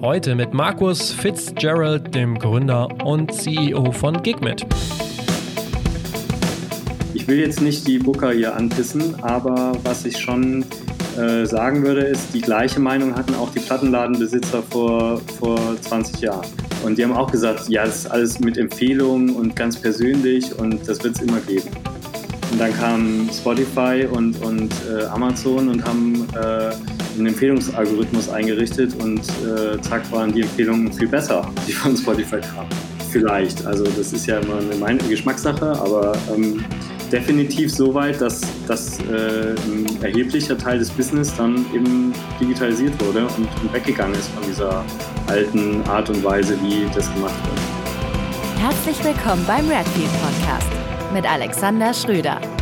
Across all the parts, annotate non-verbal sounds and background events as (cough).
Heute mit Markus Fitzgerald, dem Gründer und CEO von Gigmit. Ich will jetzt nicht die Booker hier anpissen, aber was ich schon äh, sagen würde, ist, die gleiche Meinung hatten auch die Plattenladenbesitzer vor, vor 20 Jahren. Und die haben auch gesagt, ja, das ist alles mit Empfehlungen und ganz persönlich und das wird es immer geben. Und dann kam Spotify und, und äh, Amazon und haben äh, einen Empfehlungsalgorithmus eingerichtet und äh, zack waren die Empfehlungen viel besser, die von Spotify kamen. Vielleicht. Also das ist ja immer eine Geschmackssache, aber ähm, definitiv so weit, dass, dass äh, ein erheblicher Teil des Business dann eben digitalisiert wurde und, und weggegangen ist von dieser alten Art und Weise, wie das gemacht wird. Herzlich willkommen beim Redfield Podcast mit Alexander Schröder.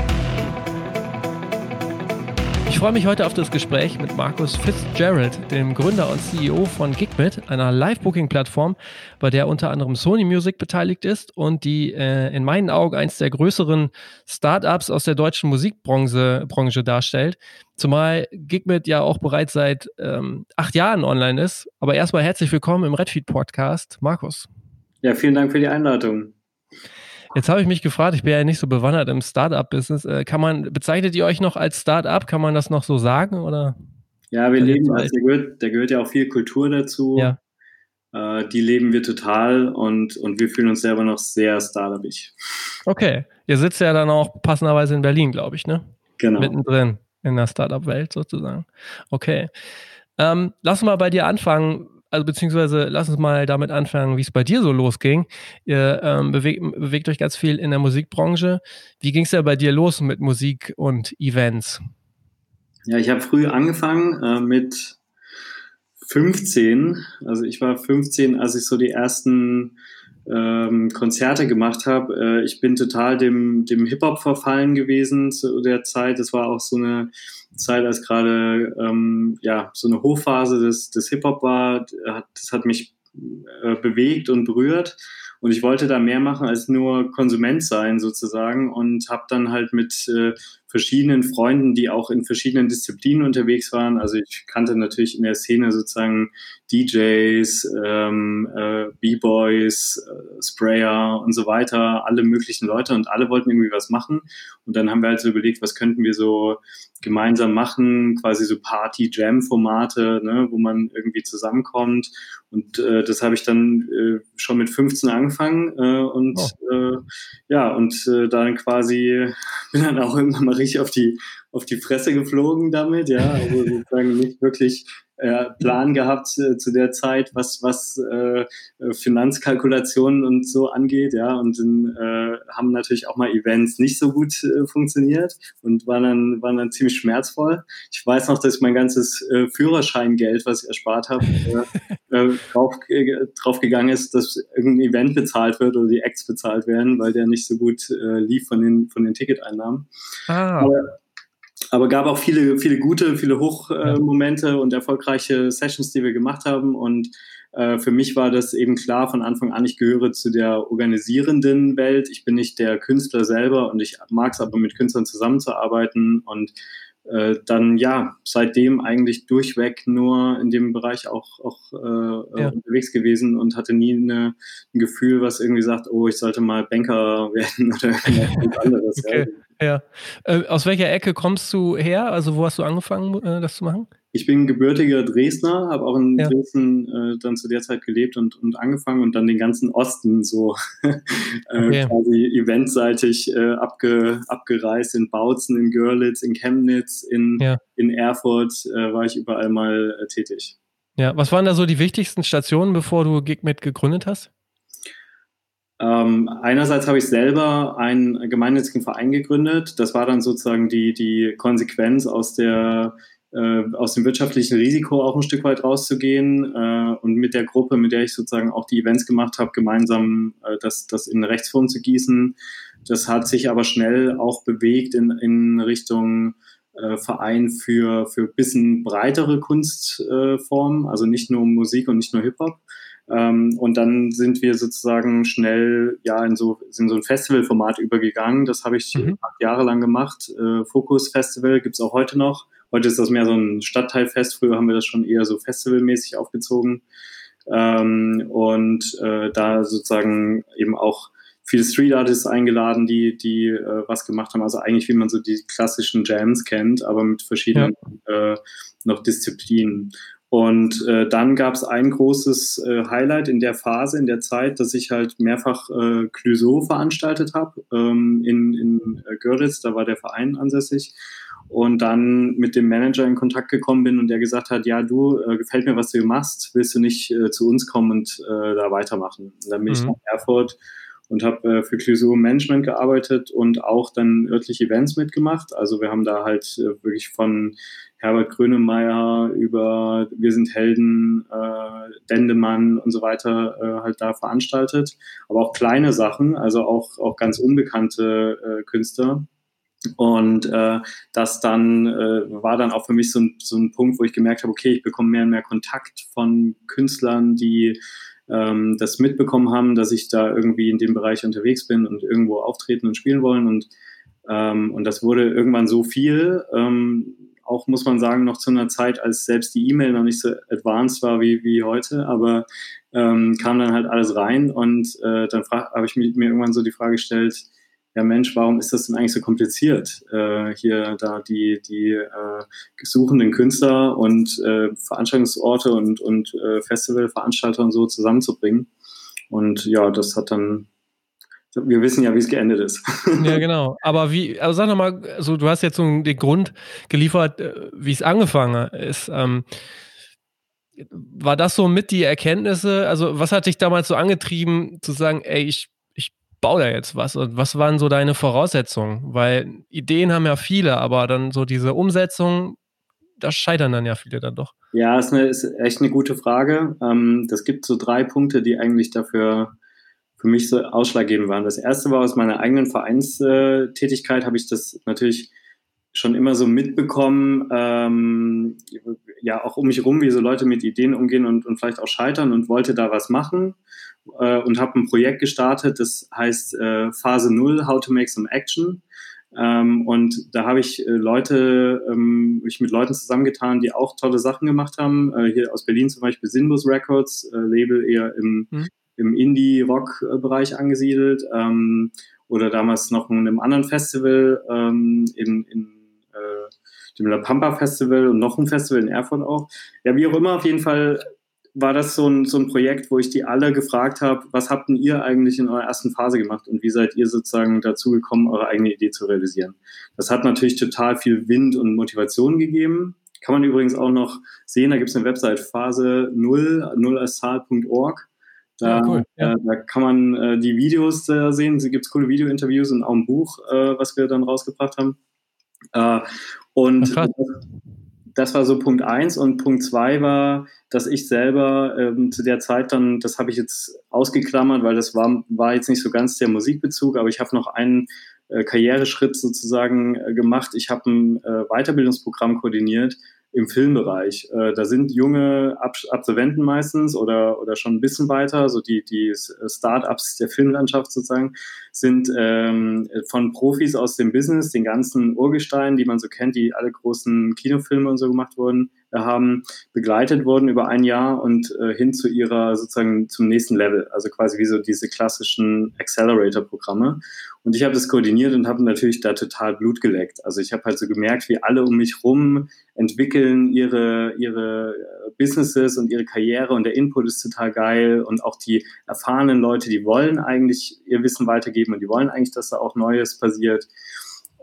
Ich freue mich heute auf das Gespräch mit Markus Fitzgerald, dem Gründer und CEO von Gigmit, einer Live-Booking-Plattform, bei der unter anderem Sony Music beteiligt ist und die äh, in meinen Augen eines der größeren Startups aus der deutschen Musikbranche Branche darstellt. Zumal Gigmit ja auch bereits seit ähm, acht Jahren online ist. Aber erstmal herzlich willkommen im Redfeed Podcast, Markus. Ja, vielen Dank für die Einladung. Jetzt habe ich mich gefragt, ich bin ja nicht so bewandert im Startup-Business. Äh, kann man, bezeichnet ihr euch noch als Startup? Kann man das noch so sagen? Oder? Ja, wir leben, also da gehört, da gehört ja auch viel Kultur dazu. Ja. Äh, die leben wir total und, und wir fühlen uns selber noch sehr startupig. Okay. Ihr sitzt ja dann auch passenderweise in Berlin, glaube ich, ne? Genau. Mittendrin in der Startup-Welt sozusagen. Okay. Ähm, lass mal bei dir anfangen also beziehungsweise lass uns mal damit anfangen, wie es bei dir so losging. Ihr ähm, bewegt, bewegt euch ganz viel in der Musikbranche. Wie ging es ja bei dir los mit Musik und Events? Ja, ich habe früh angefangen äh, mit 15. Also ich war 15, als ich so die ersten ähm, Konzerte gemacht habe. Äh, ich bin total dem, dem Hip-Hop verfallen gewesen zu der Zeit. Das war auch so eine Zeit, als gerade ähm, ja, so eine Hochphase des, des Hip-Hop war. Das hat mich äh, bewegt und berührt. Und ich wollte da mehr machen als nur Konsument sein sozusagen und habe dann halt mit äh, verschiedenen Freunden, die auch in verschiedenen Disziplinen unterwegs waren. Also ich kannte natürlich in der Szene sozusagen DJs, ähm, äh, B-Boys, äh, Sprayer und so weiter, alle möglichen Leute und alle wollten irgendwie was machen. Und dann haben wir halt so überlegt, was könnten wir so gemeinsam machen, quasi so Party-Jam-Formate, ne, wo man irgendwie zusammenkommt. Und äh, das habe ich dann äh, schon mit 15 angefangen äh, und oh. äh, ja, und äh, dann quasi (laughs) bin dann auch irgendwann mal richtig auf die, auf die Fresse geflogen damit, ja, (laughs) also sozusagen nicht wirklich äh, Plan gehabt äh, zu der Zeit, was, was äh, Finanzkalkulationen und so angeht, ja, und dann äh, haben natürlich auch mal Events nicht so gut äh, funktioniert und waren dann, waren dann ziemlich schmerzvoll. Ich weiß noch, dass mein ganzes äh, Führerscheingeld, was ich erspart habe, (laughs) äh, äh, drauf, äh, drauf gegangen ist, dass irgendein Event bezahlt wird oder die Acts bezahlt werden, weil der nicht so gut äh, lief von den, von den Ticketeinnahmen. Ah. Aber, aber gab auch viele, viele gute, viele Hochmomente äh, und erfolgreiche Sessions, die wir gemacht haben. Und äh, für mich war das eben klar von Anfang an, ich gehöre zu der organisierenden Welt. Ich bin nicht der Künstler selber und ich mag es aber mit Künstlern zusammenzuarbeiten und äh, dann ja, seitdem eigentlich durchweg nur in dem Bereich auch, auch äh, ja. unterwegs gewesen und hatte nie eine, ein Gefühl, was irgendwie sagt, oh, ich sollte mal Banker (laughs) werden oder irgendwas anderes. (laughs) okay. Ja. Äh, aus welcher Ecke kommst du her? Also wo hast du angefangen, äh, das zu machen? Ich bin gebürtiger Dresdner, habe auch in ja. Dresden äh, dann zu der Zeit gelebt und, und angefangen und dann den ganzen Osten so (laughs) äh, okay. quasi eventseitig äh, abge, abgereist. In Bautzen, in Görlitz, in Chemnitz, in, ja. in Erfurt äh, war ich überall mal tätig. Ja, was waren da so die wichtigsten Stationen, bevor du GigMed gegründet hast? Ähm, einerseits habe ich selber einen gemeinnützigen Verein gegründet. Das war dann sozusagen die, die Konsequenz aus der äh, aus dem wirtschaftlichen Risiko auch ein Stück weit rauszugehen äh, und mit der Gruppe, mit der ich sozusagen auch die Events gemacht habe, gemeinsam äh, das, das in Rechtsform zu gießen. Das hat sich aber schnell auch bewegt in, in Richtung äh, Verein für, für bisschen breitere Kunstformen, also nicht nur Musik und nicht nur Hip-Hop. Ähm, und dann sind wir sozusagen schnell ja in so, in so ein Festivalformat übergegangen. Das habe ich mhm. acht Jahre lang gemacht. Äh, Focus Festival gibt's auch heute noch Heute ist das mehr so ein Stadtteilfest. Früher haben wir das schon eher so festivalmäßig aufgezogen. Ähm, und äh, da sozusagen eben auch viele Street Artists eingeladen, die, die äh, was gemacht haben. Also eigentlich, wie man so die klassischen Jams kennt, aber mit verschiedenen ja. äh, noch Disziplinen. Und äh, dann gab es ein großes äh, Highlight in der Phase, in der Zeit, dass ich halt mehrfach äh, Clüso veranstaltet habe ähm, in, in äh, Göritz, da war der Verein ansässig. Und dann mit dem Manager in Kontakt gekommen bin und der gesagt hat, ja, du, äh, gefällt mir, was du machst, willst du nicht äh, zu uns kommen und äh, da weitermachen? Und dann bin mhm. ich nach Erfurt und habe äh, für Clusur Management gearbeitet und auch dann örtliche Events mitgemacht. Also wir haben da halt äh, wirklich von Herbert Grönemeyer über Wir sind Helden, äh, Dendemann und so weiter äh, halt da veranstaltet. Aber auch kleine Sachen, also auch, auch ganz unbekannte äh, Künstler. Und äh, das dann äh, war dann auch für mich so ein, so ein Punkt, wo ich gemerkt habe, okay, ich bekomme mehr und mehr Kontakt von Künstlern, die ähm, das mitbekommen haben, dass ich da irgendwie in dem Bereich unterwegs bin und irgendwo auftreten und spielen wollen. Und, ähm, und das wurde irgendwann so viel, ähm, auch muss man sagen, noch zu einer Zeit, als selbst die E-Mail noch nicht so advanced war wie, wie heute, aber ähm, kam dann halt alles rein und äh, dann habe ich mir, mir irgendwann so die Frage gestellt, ja Mensch, warum ist das denn eigentlich so kompliziert, äh, hier da die, die äh, gesuchenden Künstler und äh, Veranstaltungsorte und, und äh, Festivalveranstalter und so zusammenzubringen. Und ja, das hat dann wir wissen ja, wie es geendet ist. (laughs) Ja, genau. Aber wie, also sag nochmal, also du hast jetzt so den Grund geliefert, äh, wie es angefangen ist. Ähm, war das so mit die Erkenntnisse? Also, was hat dich damals so angetrieben, zu sagen, ey, ich bau da jetzt was. Und was waren so deine Voraussetzungen? Weil Ideen haben ja viele, aber dann so diese Umsetzung, da scheitern dann ja viele dann doch. Ja, ist, eine, ist echt eine gute Frage. Ähm, das gibt so drei Punkte, die eigentlich dafür für mich so ausschlaggebend waren. Das erste war aus meiner eigenen Vereinstätigkeit, habe ich das natürlich schon immer so mitbekommen, ähm, ja, auch um mich rum, wie so Leute mit Ideen umgehen und, und vielleicht auch scheitern und wollte da was machen äh, und habe ein Projekt gestartet, das heißt äh, Phase 0, How to Make Some Action. Ähm, und da habe ich äh, Leute, ähm, ich mit Leuten zusammengetan, die auch tolle Sachen gemacht haben. Äh, hier aus Berlin zum Beispiel Sinbus Records, äh, Label eher im, mhm. im Indie-Rock-Bereich angesiedelt. Ähm, oder damals noch in einem anderen Festival ähm, in, in dem La Pampa Festival und noch ein Festival in Erfurt auch. Ja, wie auch immer, auf jeden Fall war das so ein, so ein Projekt, wo ich die alle gefragt habe, was habt denn ihr eigentlich in eurer ersten Phase gemacht und wie seid ihr sozusagen dazu gekommen, eure eigene Idee zu realisieren? Das hat natürlich total viel Wind und Motivation gegeben. Kann man übrigens auch noch sehen, da gibt es eine Website phase 0, 0 Da, ja, cool, ja. äh, da kann man äh, die Videos äh, sehen. Es gibt coole Video-Interviews und auch ein Buch, äh, was wir dann rausgebracht haben. Und das war so Punkt eins und Punkt zwei war, dass ich selber ähm, zu der Zeit dann, das habe ich jetzt ausgeklammert, weil das war, war jetzt nicht so ganz der Musikbezug, aber ich habe noch einen äh, Karriereschritt sozusagen äh, gemacht. Ich habe ein äh, Weiterbildungsprogramm koordiniert im Filmbereich. Äh, da sind junge Ab Absolventen meistens oder, oder schon ein bisschen weiter, so die, die Start-ups der Filmlandschaft sozusagen, sind ähm, von Profis aus dem Business, den ganzen Urgesteinen, die man so kennt, die alle großen Kinofilme und so gemacht wurden, äh, haben, begleitet worden über ein Jahr und äh, hin zu ihrer sozusagen zum nächsten Level. Also quasi wie so diese klassischen Accelerator-Programme. Und ich habe das koordiniert und habe natürlich da total Blut geleckt. Also ich habe halt so gemerkt, wie alle um mich rum entwickeln ihre, ihre äh, Businesses und ihre Karriere und der Input ist total geil und auch die erfahrenen Leute, die wollen eigentlich ihr Wissen weitergeben und die wollen eigentlich, dass da auch Neues passiert.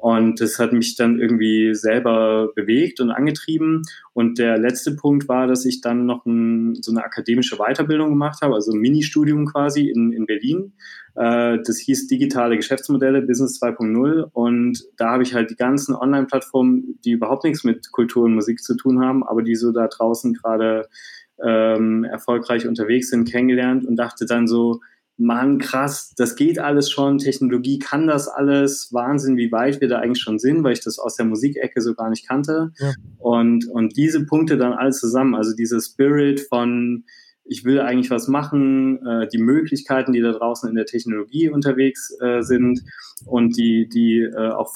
Und das hat mich dann irgendwie selber bewegt und angetrieben. Und der letzte Punkt war, dass ich dann noch ein, so eine akademische Weiterbildung gemacht habe, also ein Ministudium quasi in, in Berlin. Äh, das hieß Digitale Geschäftsmodelle Business 2.0. Und da habe ich halt die ganzen Online-Plattformen, die überhaupt nichts mit Kultur und Musik zu tun haben, aber die so da draußen gerade ähm, erfolgreich unterwegs sind, kennengelernt und dachte dann so, Mann, krass, das geht alles schon, Technologie kann das alles, Wahnsinn, wie weit wir da eigentlich schon sind, weil ich das aus der Musikecke so gar nicht kannte. Ja. Und, und diese Punkte dann alles zusammen, also dieser Spirit von, ich will eigentlich was machen, äh, die Möglichkeiten, die da draußen in der Technologie unterwegs äh, sind und die, die äh, auch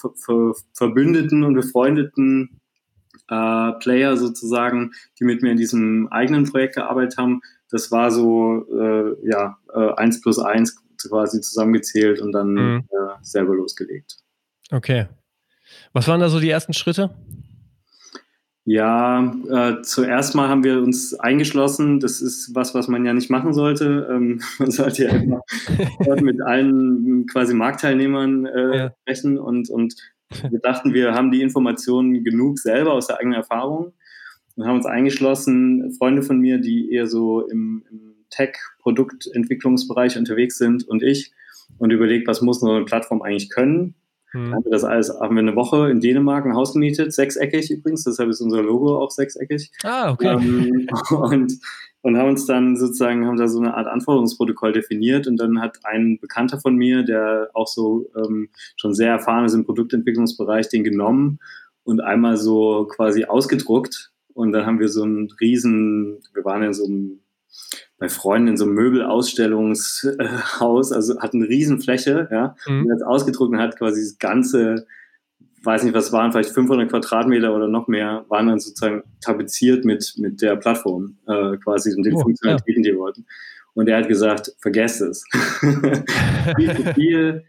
Verbündeten und Befreundeten äh, Player sozusagen, die mit mir in diesem eigenen Projekt gearbeitet haben. Das war so, äh, ja, äh, eins plus eins quasi zusammengezählt und dann mhm. äh, selber losgelegt. Okay. Was waren da so die ersten Schritte? Ja, äh, zuerst mal haben wir uns eingeschlossen. Das ist was, was man ja nicht machen sollte. Ähm, (laughs) man sollte ja immer (laughs) mit allen quasi Marktteilnehmern äh, ja. sprechen und, und wir dachten, wir haben die Informationen genug selber aus der eigenen Erfahrung und haben uns eingeschlossen. Freunde von mir, die eher so im, im Tech-Produktentwicklungsbereich unterwegs sind und ich und überlegt, was muss so eine Plattform eigentlich können hm. Haben wir das alles, haben wir eine Woche in Dänemark ein Haus gemietet, sechseckig übrigens, deshalb ist unser Logo auch sechseckig. Ah, okay. Ähm, und, und haben uns dann sozusagen, haben da so eine Art Anforderungsprotokoll definiert und dann hat ein Bekannter von mir, der auch so ähm, schon sehr erfahren ist im Produktentwicklungsbereich, den genommen und einmal so quasi ausgedruckt und dann haben wir so einen riesen, wir waren in so einem bei Freunden in so einem Möbelausstellungshaus, also hat eine Riesenfläche, ja, mhm. und jetzt ausgedruckt und hat quasi das ganze, weiß nicht, was waren, vielleicht 500 Quadratmeter oder noch mehr, waren dann sozusagen tapeziert mit, mit der Plattform, äh, quasi und den oh, Funktionalitäten, ja. die wir wollten. Und er hat gesagt, vergesst es. (laughs) viel zu viel,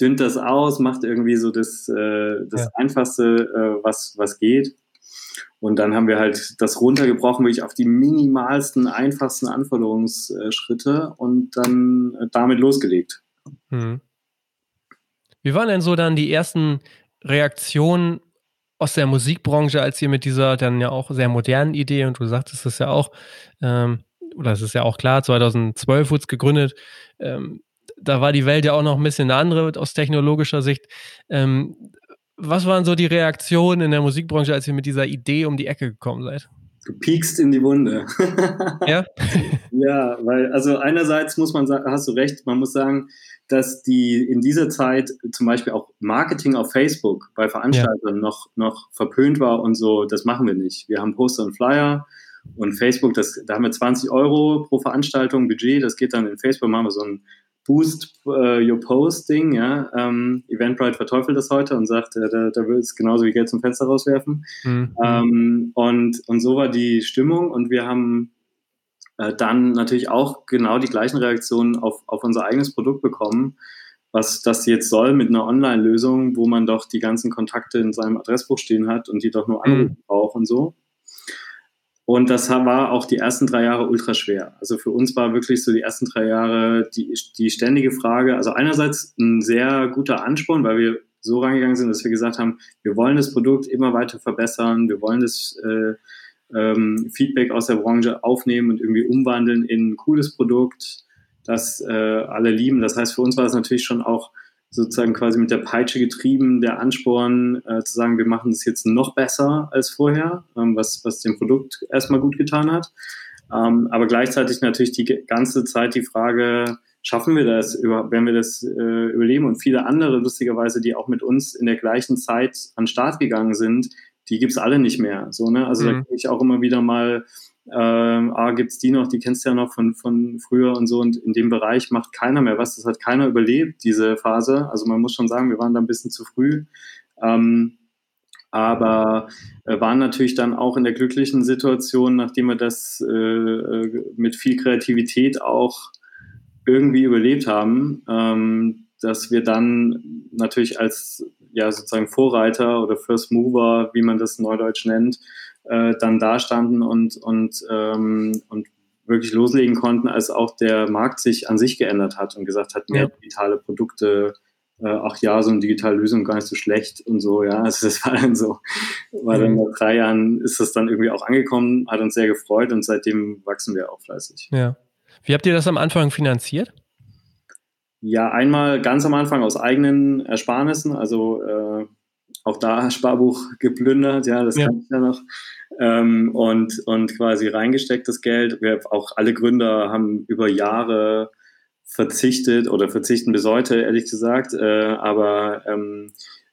dünnt das aus, macht irgendwie so das, äh, das ja. Einfachste, äh, was, was geht. Und dann haben wir halt das runtergebrochen, wirklich auf die minimalsten, einfachsten Anforderungsschritte und dann äh, damit losgelegt. Hm. Wie waren denn so dann die ersten Reaktionen aus der Musikbranche, als ihr mit dieser dann ja auch sehr modernen Idee, und du sagtest es ja auch, ähm, oder es ist ja auch klar, 2012 wurde es gegründet, ähm, da war die Welt ja auch noch ein bisschen eine andere aus technologischer Sicht. Ähm, was waren so die Reaktionen in der Musikbranche, als ihr mit dieser Idee um die Ecke gekommen seid? Du piekst in die Wunde. (laughs) ja? ja, weil, also einerseits muss man sagen, hast du recht, man muss sagen, dass die in dieser Zeit zum Beispiel auch Marketing auf Facebook bei Veranstaltern ja. noch, noch verpönt war und so, das machen wir nicht. Wir haben Poster und Flyer und Facebook, das, da haben wir 20 Euro pro Veranstaltung Budget, das geht dann in Facebook, machen wir so ein Boost uh, Your Posting, ja. Ähm, Eventbrite verteufelt das heute und sagt, äh, da, da will es genauso wie Geld zum Fenster rauswerfen. Mhm. Ähm, und, und so war die Stimmung und wir haben äh, dann natürlich auch genau die gleichen Reaktionen auf, auf unser eigenes Produkt bekommen, was das jetzt soll mit einer Online-Lösung, wo man doch die ganzen Kontakte in seinem Adressbuch stehen hat und die doch nur mhm. anrufen mhm. braucht und so. Und das war auch die ersten drei Jahre ultra schwer. Also für uns war wirklich so die ersten drei Jahre die, die ständige Frage, also einerseits ein sehr guter Ansporn, weil wir so rangegangen sind, dass wir gesagt haben, wir wollen das Produkt immer weiter verbessern, wir wollen das äh, ähm, Feedback aus der Branche aufnehmen und irgendwie umwandeln in ein cooles Produkt, das äh, alle lieben. Das heißt, für uns war es natürlich schon auch sozusagen quasi mit der Peitsche getrieben, der Ansporn äh, zu sagen, wir machen es jetzt noch besser als vorher, ähm, was, was dem Produkt erstmal gut getan hat. Ähm, aber gleichzeitig natürlich die ganze Zeit die Frage, schaffen wir das, werden wir das äh, überleben? Und viele andere, lustigerweise, die auch mit uns in der gleichen Zeit an den Start gegangen sind, die gibt's alle nicht mehr. So, ne? Also mhm. da kriege ich auch immer wieder mal ähm, ah, gibt's die noch, die kennst du ja noch von, von früher und so. Und in dem Bereich macht keiner mehr was. Das hat keiner überlebt, diese Phase. Also man muss schon sagen, wir waren da ein bisschen zu früh. Ähm, aber äh, waren natürlich dann auch in der glücklichen Situation, nachdem wir das äh, äh, mit viel Kreativität auch irgendwie überlebt haben, ähm, dass wir dann natürlich als ja sozusagen Vorreiter oder First Mover, wie man das neudeutsch nennt, äh, dann da standen und, und, ähm, und wirklich loslegen konnten, als auch der Markt sich an sich geändert hat und gesagt hat, mehr ja. digitale Produkte, äh, ach ja, so eine digitale Lösung gar nicht so schlecht und so, ja. (laughs) Also das war dann so, weil dann nach drei Jahren ist das dann irgendwie auch angekommen, hat uns sehr gefreut und seitdem wachsen wir auch fleißig. Ja. Wie habt ihr das am Anfang finanziert? Ja, einmal ganz am Anfang aus eigenen Ersparnissen, also äh, auch da Sparbuch geplündert, ja, das ja. kann ich ja noch. Ähm, und, und quasi reingesteckt das Geld. Wir auch alle Gründer haben über Jahre verzichtet oder verzichten bis heute, ehrlich gesagt. Äh, aber ähm,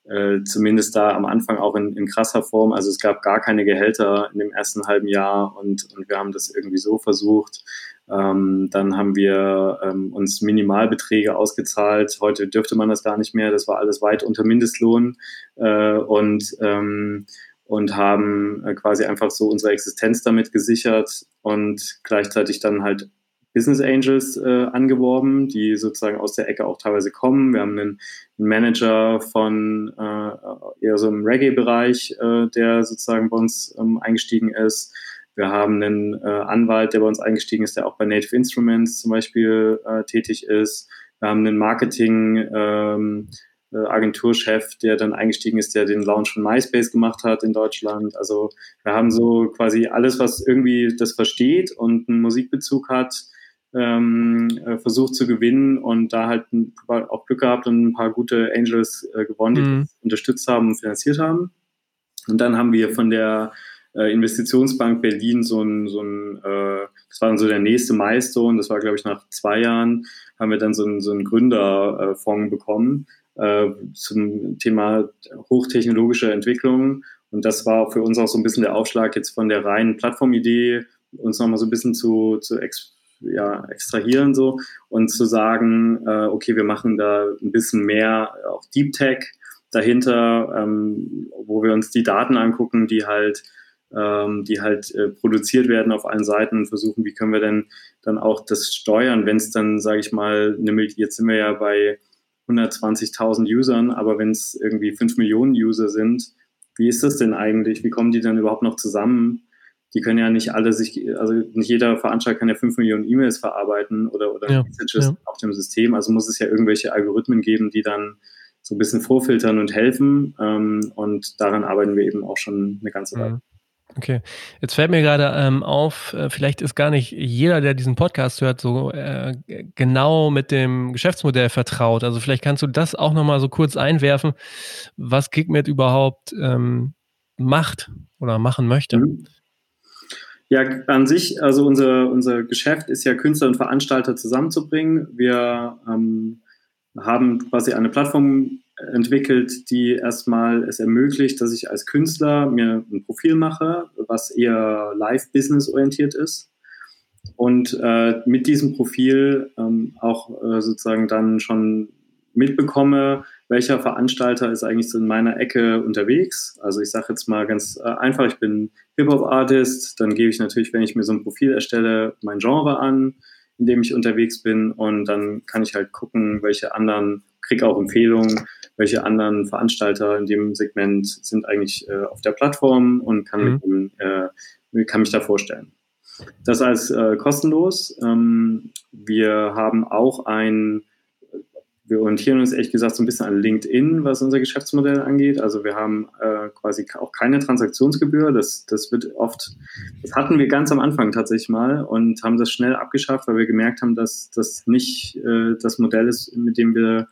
äh, zumindest da am Anfang auch in, in krasser Form. Also es gab gar keine Gehälter in dem ersten halben Jahr und, und wir haben das irgendwie so versucht. Ähm, dann haben wir ähm, uns Minimalbeträge ausgezahlt. Heute dürfte man das gar nicht mehr. Das war alles weit unter Mindestlohn. Äh, und, ähm, und haben äh, quasi einfach so unsere Existenz damit gesichert und gleichzeitig dann halt Business Angels äh, angeworben, die sozusagen aus der Ecke auch teilweise kommen. Wir haben einen, Manager von äh, eher so im Reggae-Bereich, äh, der sozusagen bei uns ähm, eingestiegen ist. Wir haben einen äh, Anwalt, der bei uns eingestiegen ist, der auch bei Native Instruments zum Beispiel äh, tätig ist. Wir haben einen Marketing ähm, äh, Agenturchef, der dann eingestiegen ist, der den Launch von MySpace gemacht hat in Deutschland. Also wir haben so quasi alles, was irgendwie das versteht und einen Musikbezug hat, ähm, äh, versucht zu gewinnen und da halt ein, auch Glück gehabt und ein paar gute Angels äh, gewonnen, die mhm. unterstützt haben und finanziert haben. Und dann haben wir von der äh, Investitionsbank Berlin so ein, so ein äh, das war dann so der nächste Milestone, das war glaube ich nach zwei Jahren, haben wir dann so einen, so einen Gründerfonds bekommen äh, zum Thema hochtechnologische Entwicklung. Und das war für uns auch so ein bisschen der Aufschlag jetzt von der reinen Plattformidee, uns nochmal so ein bisschen zu, zu ex ja, extrahieren so und zu sagen, äh, okay, wir machen da ein bisschen mehr auch Deep Tech dahinter, ähm, wo wir uns die Daten angucken, die halt, ähm, die halt äh, produziert werden auf allen Seiten und versuchen, wie können wir denn dann auch das steuern, wenn es dann, sage ich mal, eine, jetzt sind wir ja bei 120.000 Usern, aber wenn es irgendwie 5 Millionen User sind, wie ist das denn eigentlich? Wie kommen die dann überhaupt noch zusammen? die können ja nicht alle sich, also nicht jeder Veranstalter kann ja fünf Millionen E-Mails verarbeiten oder, oder ja, Messages ja. auf dem System. Also muss es ja irgendwelche Algorithmen geben, die dann so ein bisschen vorfiltern und helfen. Ähm, und daran arbeiten wir eben auch schon eine ganze Weile. Okay, jetzt fällt mir gerade ähm, auf, äh, vielleicht ist gar nicht jeder, der diesen Podcast hört, so äh, genau mit dem Geschäftsmodell vertraut. Also vielleicht kannst du das auch nochmal so kurz einwerfen, was Gigmet überhaupt ähm, macht oder machen möchte. Mhm. Ja, an sich, also unser, unser Geschäft ist ja Künstler und Veranstalter zusammenzubringen. Wir ähm, haben quasi eine Plattform entwickelt, die erstmal es ermöglicht, dass ich als Künstler mir ein Profil mache, was eher live-business orientiert ist. Und äh, mit diesem Profil ähm, auch äh, sozusagen dann schon mitbekomme, welcher Veranstalter ist eigentlich so in meiner Ecke unterwegs. Also ich sage jetzt mal ganz äh, einfach, ich bin Hip-Hop-Artist, dann gebe ich natürlich, wenn ich mir so ein Profil erstelle, mein Genre an, in dem ich unterwegs bin und dann kann ich halt gucken, welche anderen, kriege auch Empfehlungen, welche anderen Veranstalter in dem Segment sind eigentlich äh, auf der Plattform und kann, mhm. mich, äh, kann mich da vorstellen. Das als äh, kostenlos. Ähm, wir haben auch ein wir orientieren uns ehrlich gesagt so ein bisschen an LinkedIn, was unser Geschäftsmodell angeht. Also wir haben äh, quasi auch keine Transaktionsgebühr. Das, das wird oft, das hatten wir ganz am Anfang tatsächlich mal und haben das schnell abgeschafft, weil wir gemerkt haben, dass das nicht äh, das Modell ist, mit dem wir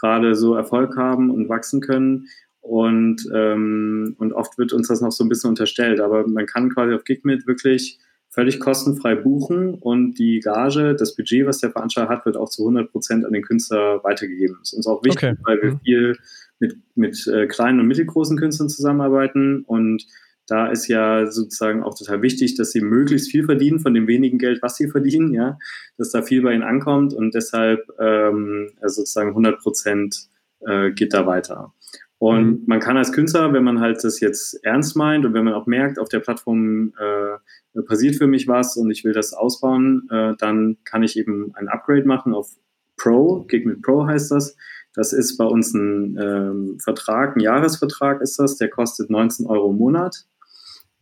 gerade so Erfolg haben und wachsen können. Und, ähm, und oft wird uns das noch so ein bisschen unterstellt. Aber man kann quasi auf Gigmit wirklich völlig kostenfrei buchen und die Gage, das Budget, was der Veranstalter hat, wird auch zu 100 Prozent an den Künstler weitergegeben. Das ist uns auch wichtig, okay. weil wir mhm. viel mit, mit äh, kleinen und mittelgroßen Künstlern zusammenarbeiten und da ist ja sozusagen auch total wichtig, dass sie möglichst viel verdienen von dem wenigen Geld, was sie verdienen, ja, dass da viel bei ihnen ankommt und deshalb ähm, also sozusagen 100 Prozent äh, geht da weiter. Und mhm. man kann als Künstler, wenn man halt das jetzt ernst meint und wenn man auch merkt, auf der Plattform äh, passiert für mich was und ich will das ausbauen, äh, dann kann ich eben ein Upgrade machen auf Pro, Gig mit Pro heißt das. Das ist bei uns ein ähm, Vertrag, ein Jahresvertrag ist das, der kostet 19 Euro im Monat.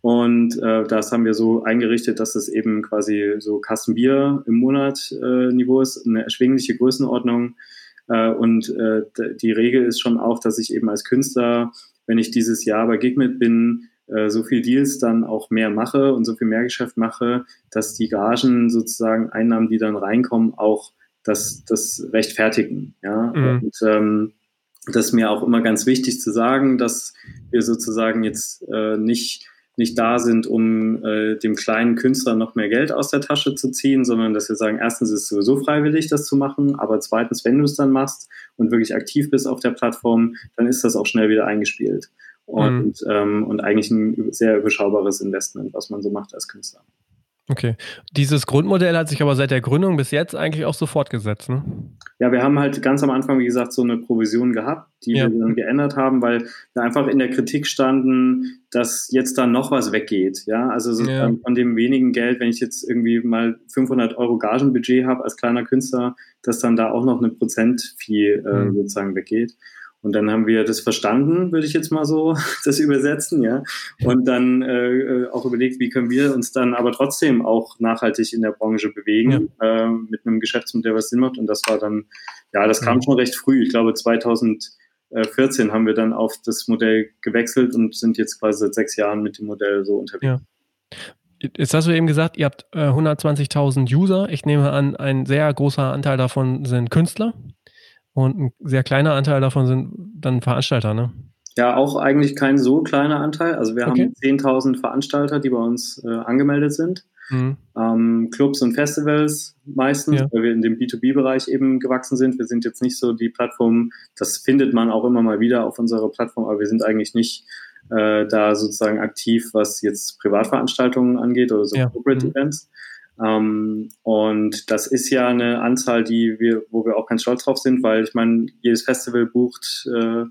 Und äh, das haben wir so eingerichtet, dass es eben quasi so Kassenbier im Monat äh, Niveau ist, eine erschwingliche Größenordnung äh, und äh, die Regel ist schon auch, dass ich eben als Künstler, wenn ich dieses Jahr bei Gigmit bin, äh, so viel Deals dann auch mehr mache und so viel mehr Geschäft mache, dass die Gagen sozusagen Einnahmen, die dann reinkommen, auch das, das rechtfertigen. Ja? Mhm. Und ähm, das ist mir auch immer ganz wichtig zu sagen, dass wir sozusagen jetzt äh, nicht nicht da sind, um äh, dem kleinen Künstler noch mehr Geld aus der Tasche zu ziehen, sondern dass wir sagen, erstens ist es sowieso freiwillig, das zu machen, aber zweitens, wenn du es dann machst und wirklich aktiv bist auf der Plattform, dann ist das auch schnell wieder eingespielt. Und, mhm. ähm, und eigentlich ein sehr überschaubares Investment, was man so macht als Künstler. Okay. Dieses Grundmodell hat sich aber seit der Gründung bis jetzt eigentlich auch so fortgesetzt, ne? Ja, wir haben halt ganz am Anfang, wie gesagt, so eine Provision gehabt, die ja. wir dann geändert haben, weil wir einfach in der Kritik standen, dass jetzt da noch was weggeht. Ja, also ja. von dem wenigen Geld, wenn ich jetzt irgendwie mal 500 Euro Gagenbudget habe als kleiner Künstler, dass dann da auch noch eine Prozentfee äh, mhm. sozusagen weggeht. Und dann haben wir das verstanden, würde ich jetzt mal so (laughs) das übersetzen, ja. Und dann äh, auch überlegt, wie können wir uns dann aber trotzdem auch nachhaltig in der Branche bewegen, ja. äh, mit einem Geschäftsmodell, was Sinn macht. Und das war dann, ja, das kam schon recht früh. Ich glaube, 2014 haben wir dann auf das Modell gewechselt und sind jetzt quasi seit sechs Jahren mit dem Modell so unterwegs. Ja. Jetzt hast du eben gesagt, ihr habt äh, 120.000 User. Ich nehme an, ein sehr großer Anteil davon sind Künstler. Und ein sehr kleiner Anteil davon sind dann Veranstalter, ne? Ja, auch eigentlich kein so kleiner Anteil. Also wir okay. haben 10.000 Veranstalter, die bei uns äh, angemeldet sind. Mhm. Ähm, Clubs und Festivals meistens, ja. weil wir in dem B2B-Bereich eben gewachsen sind. Wir sind jetzt nicht so die Plattform, das findet man auch immer mal wieder auf unserer Plattform, aber wir sind eigentlich nicht äh, da sozusagen aktiv, was jetzt Privatveranstaltungen angeht oder so ja. Corporate mhm. Events. Ähm, und das ist ja eine Anzahl, die wir, wo wir auch ganz stolz drauf sind, weil ich meine, jedes Festival bucht äh,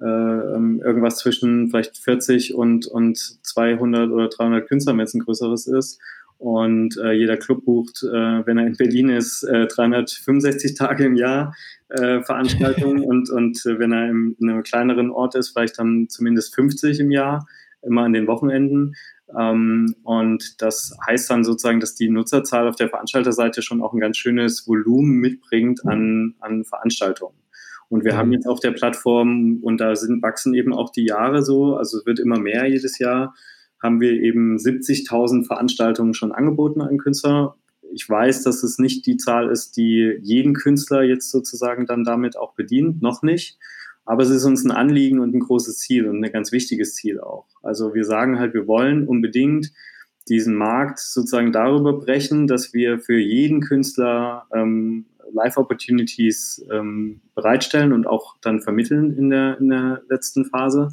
äh, irgendwas zwischen vielleicht 40 und, und 200 oder 300 Künstlern, wenn es ein größeres ist. Und äh, jeder Club bucht, äh, wenn er in Berlin ist, äh, 365 Tage im Jahr äh, Veranstaltungen (laughs) und, und äh, wenn er im, in einem kleineren Ort ist, vielleicht dann zumindest 50 im Jahr, immer an den Wochenenden. Ähm, und das heißt dann sozusagen, dass die Nutzerzahl auf der Veranstalterseite schon auch ein ganz schönes Volumen mitbringt an, an Veranstaltungen. Und wir haben jetzt auf der Plattform, und da sind, wachsen eben auch die Jahre so, also es wird immer mehr jedes Jahr, haben wir eben 70.000 Veranstaltungen schon angeboten an Künstler. Ich weiß, dass es nicht die Zahl ist, die jeden Künstler jetzt sozusagen dann damit auch bedient, noch nicht. Aber es ist uns ein Anliegen und ein großes Ziel und ein ganz wichtiges Ziel auch. Also wir sagen halt, wir wollen unbedingt diesen Markt sozusagen darüber brechen, dass wir für jeden Künstler ähm, Live-Opportunities ähm, bereitstellen und auch dann vermitteln in der, in der letzten Phase.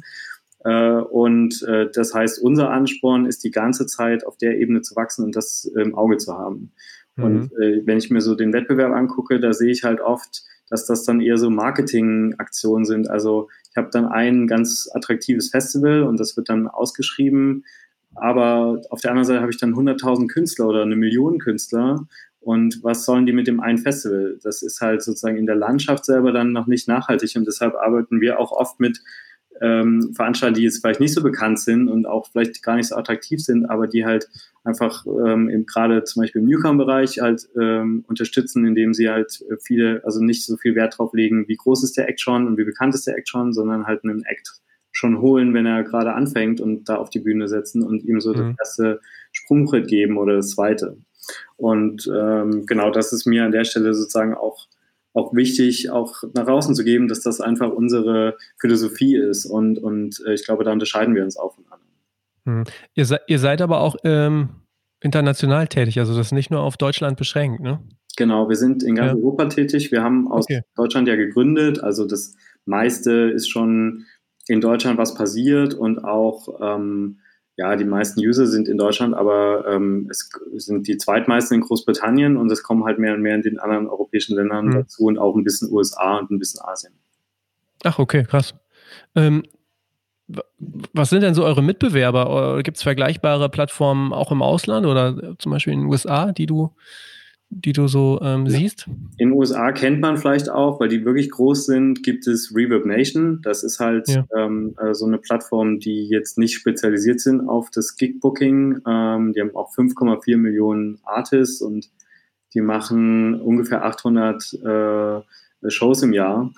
Äh, und äh, das heißt, unser Ansporn ist die ganze Zeit auf der Ebene zu wachsen und das im Auge zu haben. Mhm. Und äh, wenn ich mir so den Wettbewerb angucke, da sehe ich halt oft, dass das dann eher so Marketingaktionen sind. Also ich habe dann ein ganz attraktives Festival und das wird dann ausgeschrieben. Aber auf der anderen Seite habe ich dann 100.000 Künstler oder eine Million Künstler. Und was sollen die mit dem einen Festival? Das ist halt sozusagen in der Landschaft selber dann noch nicht nachhaltig. Und deshalb arbeiten wir auch oft mit ähm, Veranstalter, die jetzt vielleicht nicht so bekannt sind und auch vielleicht gar nicht so attraktiv sind, aber die halt einfach ähm, gerade zum Beispiel im Newcom-Bereich halt ähm, unterstützen, indem sie halt viele, also nicht so viel Wert drauf legen, wie groß ist der Act schon und wie bekannt ist der Act schon, sondern halt einen Act schon holen, wenn er gerade anfängt und da auf die Bühne setzen und ihm so mhm. das erste Sprungbrett geben oder das zweite. Und ähm, genau das ist mir an der Stelle sozusagen auch auch wichtig, auch nach außen zu geben, dass das einfach unsere Philosophie ist. Und, und äh, ich glaube, da unterscheiden wir uns auch von anderen. Hm. Ihr, se ihr, seid aber auch ähm, international tätig, also das ist nicht nur auf Deutschland beschränkt, ne? Genau, wir sind in ganz ja. Europa tätig. Wir haben aus okay. Deutschland ja gegründet, also das meiste ist schon in Deutschland was passiert und auch ähm, ja, die meisten User sind in Deutschland, aber ähm, es sind die zweitmeisten in Großbritannien und es kommen halt mehr und mehr in den anderen europäischen Ländern mhm. dazu und auch ein bisschen USA und ein bisschen Asien. Ach, okay, krass. Ähm, was sind denn so eure Mitbewerber? Gibt es vergleichbare Plattformen auch im Ausland oder zum Beispiel in den USA, die du die du so ähm, siehst? In den USA kennt man vielleicht auch, weil die wirklich groß sind, gibt es Reverb Nation. Das ist halt ja. ähm, äh, so eine Plattform, die jetzt nicht spezialisiert sind auf das Gigbooking. Ähm, die haben auch 5,4 Millionen Artists und die machen ungefähr 800 äh, Shows im Jahr.